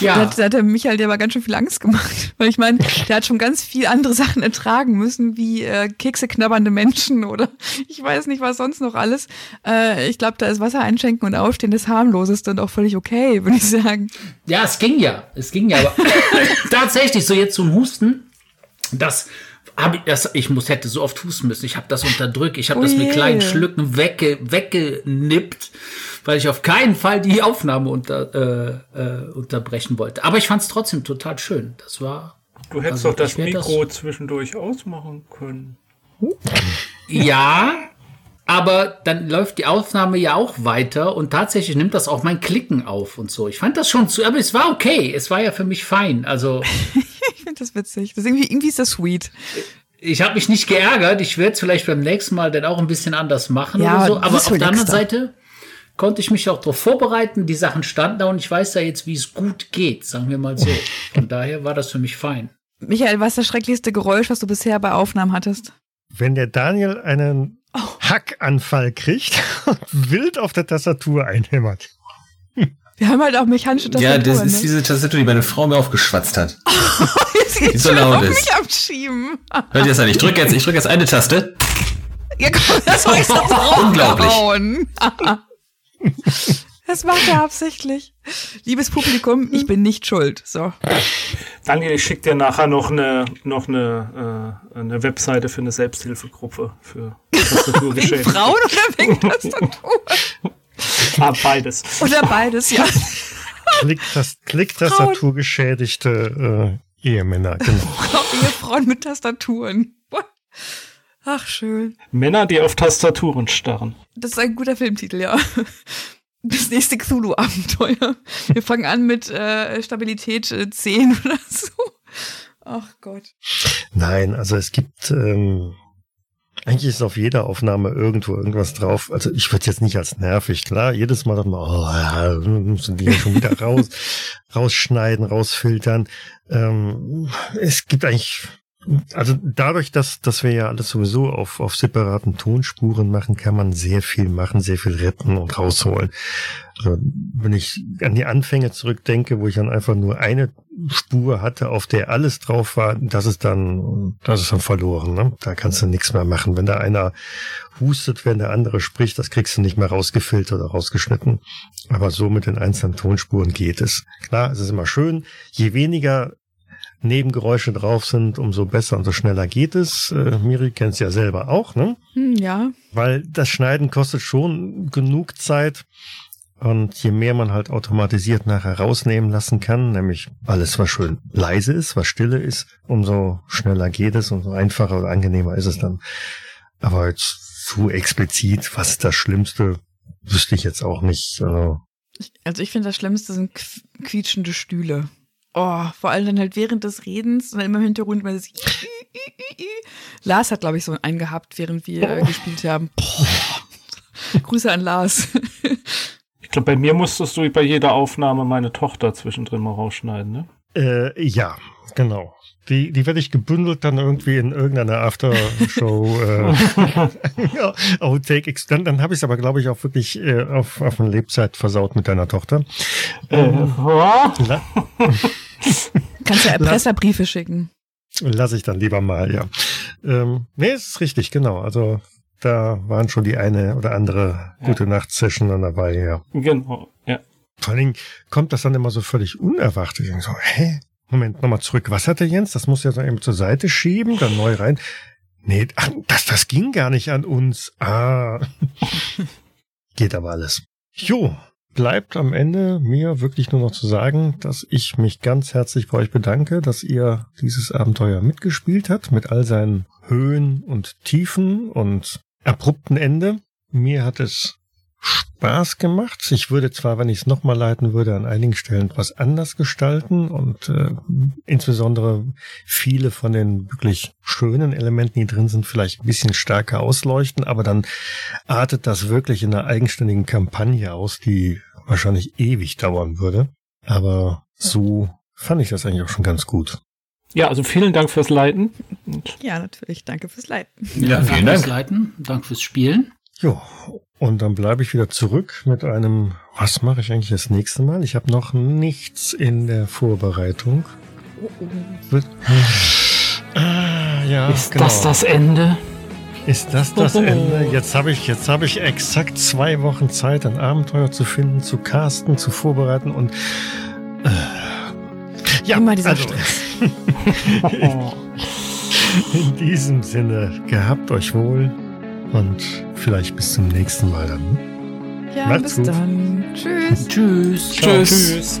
Ja. Da, da hat der Michael dir aber ganz schön viel Angst gemacht. Weil ich meine, der hat schon ganz viel andere Sachen ertragen müssen, wie äh, Kekse knabbernde Menschen oder ich weiß nicht, was sonst noch alles. Äh, ich glaube, da ist Wasser einschenken und aufstehen das harmloseste und auch völlig okay, würde ich sagen. Ja, es ging ja. Es ging ja, aber tatsächlich, so jetzt zum Husten, das hab ich, das, ich muss, hätte so oft husten müssen. Ich habe das unterdrückt. Ich habe oh das mit kleinen Schlücken wegge, weggenippt weil ich auf keinen Fall die Aufnahme unter, äh, äh, unterbrechen wollte. Aber ich fand es trotzdem total schön. Das war. Du hättest also, doch das Mikro das zwischendurch ausmachen können. Ja, aber dann läuft die Aufnahme ja auch weiter und tatsächlich nimmt das auch mein Klicken auf und so. Ich fand das schon zu, aber es war okay. Es war ja für mich fein. Also. ich finde das witzig. Das irgendwie, irgendwie ist das sweet. Ich habe mich nicht geärgert. Ich werde es vielleicht beim nächsten Mal dann auch ein bisschen anders machen ja, oder so. Aber auf der anderen Seite konnte ich mich auch darauf vorbereiten. Die Sachen standen da und ich weiß ja jetzt, wie es gut geht, sagen wir mal so. Von daher war das für mich fein. Michael, was ist das schrecklichste Geräusch, was du bisher bei Aufnahmen hattest? Wenn der Daniel einen oh. Hackanfall kriegt und wild auf der Tastatur einhämmert. Wir haben halt auch mechanische Tastaturen. Ja, das ist ne? diese Tastatur, die meine Frau mir aufgeschwatzt hat. Die so laut ist. Mich abschieben. Hört ihr das an? Ich drücke jetzt, ich drücke jetzt eine Taste. Ja, komm, das soll ich Unglaublich. Das macht er absichtlich. Liebes Publikum, ich bin nicht schuld. So. Daniel, ich schicke dir nachher noch eine, noch eine, äh, eine Webseite für eine Selbsthilfegruppe für Tastaturgeschädigte. wegen Frauen oder wegen Tastatur? ah, beides. Oder beides, ja. Klick, das, Klick Tastaturgeschädigte äh, Ehemänner, genau. Ehefrauen mit Tastaturen. Ach, schön. Männer, die auf Tastaturen starren. Das ist ein guter Filmtitel, ja. das nächste Cthulhu-Abenteuer. Wir fangen an mit äh, Stabilität äh, 10 oder so. Ach Gott. Nein, also es gibt, ähm, eigentlich ist auf jeder Aufnahme irgendwo irgendwas drauf. Also ich würde jetzt nicht als nervig, klar. Jedes Mal sagt man, oh ja, müssen die schon wieder raus, rausschneiden, rausfiltern. Ähm, es gibt eigentlich also dadurch, dass, dass wir ja alles sowieso auf, auf separaten Tonspuren machen, kann man sehr viel machen, sehr viel retten und rausholen. Also wenn ich an die Anfänge zurückdenke, wo ich dann einfach nur eine Spur hatte, auf der alles drauf war, das ist dann, das ist dann verloren. Ne? Da kannst du nichts mehr machen. Wenn da einer hustet, wenn der andere spricht, das kriegst du nicht mehr rausgefiltert oder rausgeschnitten. Aber so mit den einzelnen Tonspuren geht es. Klar, es ist immer schön. Je weniger Nebengeräusche drauf sind, umso besser und so schneller geht es. Äh, Miri kennt es ja selber auch, ne? Hm, ja. Weil das Schneiden kostet schon genug Zeit. Und je mehr man halt automatisiert nachher rausnehmen lassen kann, nämlich alles, was schön leise ist, was stille ist, umso schneller geht es, umso einfacher oder angenehmer ist es dann. Aber jetzt zu explizit, was ist das Schlimmste, wüsste ich jetzt auch nicht. Also, also ich finde, das Schlimmste sind quietschende Stühle. Oh, vor allem dann halt während des Redens und dann immer im Hintergrund mal das Lars hat, glaube ich, so einen gehabt, während wir oh. gespielt haben. Boah. Grüße an Lars. ich glaube, bei mir musstest du bei jeder Aufnahme meine Tochter zwischendrin mal rausschneiden, ne? Äh, ja, genau. Die, die werde ich gebündelt dann irgendwie in irgendeiner Aftershow äh, Outtake. Dann, dann habe ich es aber, glaube ich, auch wirklich äh, auf, auf eine Lebzeit versaut mit deiner Tochter. Ähm, äh, Kannst ja Erpresserbriefe schicken. Lass ich dann lieber mal, ja. Ähm, nee, es ist richtig, genau. Also da waren schon die eine oder andere ja. gute Nacht-Session dann dabei, ja. Genau, ja. Vor allen Dingen kommt das dann immer so völlig unerwartet. Ich denke so, hä? Moment, nochmal zurück. Was hat der Jens? Das muss ja so eben zur Seite schieben, dann neu rein. Nee, ach, das, das ging gar nicht an uns. Ah. Geht aber alles. Jo, bleibt am Ende mir wirklich nur noch zu sagen, dass ich mich ganz herzlich bei euch bedanke, dass ihr dieses Abenteuer mitgespielt habt, mit all seinen Höhen und Tiefen und abrupten Ende. Mir hat es Spaß gemacht. Ich würde zwar, wenn ich es nochmal leiten würde, an einigen Stellen etwas anders gestalten und äh, insbesondere viele von den wirklich schönen Elementen, die drin sind, vielleicht ein bisschen stärker ausleuchten, aber dann artet das wirklich in einer eigenständigen Kampagne aus, die wahrscheinlich ewig dauern würde. Aber so fand ich das eigentlich auch schon ganz gut. Ja, also vielen Dank fürs Leiten. Ja, natürlich. Danke fürs Leiten. Ja, vielen Dank fürs Leiten. Danke fürs Spielen. Jo, und dann bleibe ich wieder zurück mit einem, was mache ich eigentlich das nächste Mal? Ich habe noch nichts in der Vorbereitung. Oh, oh. Ah, ja, Ist genau. das das Ende? Ist das das Ende? Jetzt habe ich, jetzt habe ich exakt zwei Wochen Zeit, ein Abenteuer zu finden, zu casten, zu vorbereiten und äh, ja, immer dieser also, Stress. in diesem Sinne, gehabt euch wohl und vielleicht bis zum nächsten Mal dann. Ja, Macht's bis gut. dann. Tschüss. Tschüss. Ciao. Tschüss.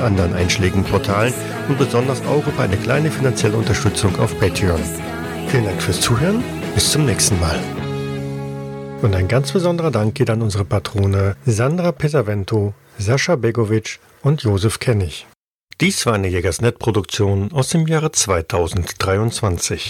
anderen einschlägigen Portalen und besonders auch über eine kleine finanzielle Unterstützung auf Patreon. Vielen Dank fürs Zuhören, bis zum nächsten Mal. Und ein ganz besonderer Dank geht an unsere Patrone Sandra Pesavento, Sascha Begovic und Josef Kennig. Dies war eine Jägersnet-Produktion aus dem Jahre 2023.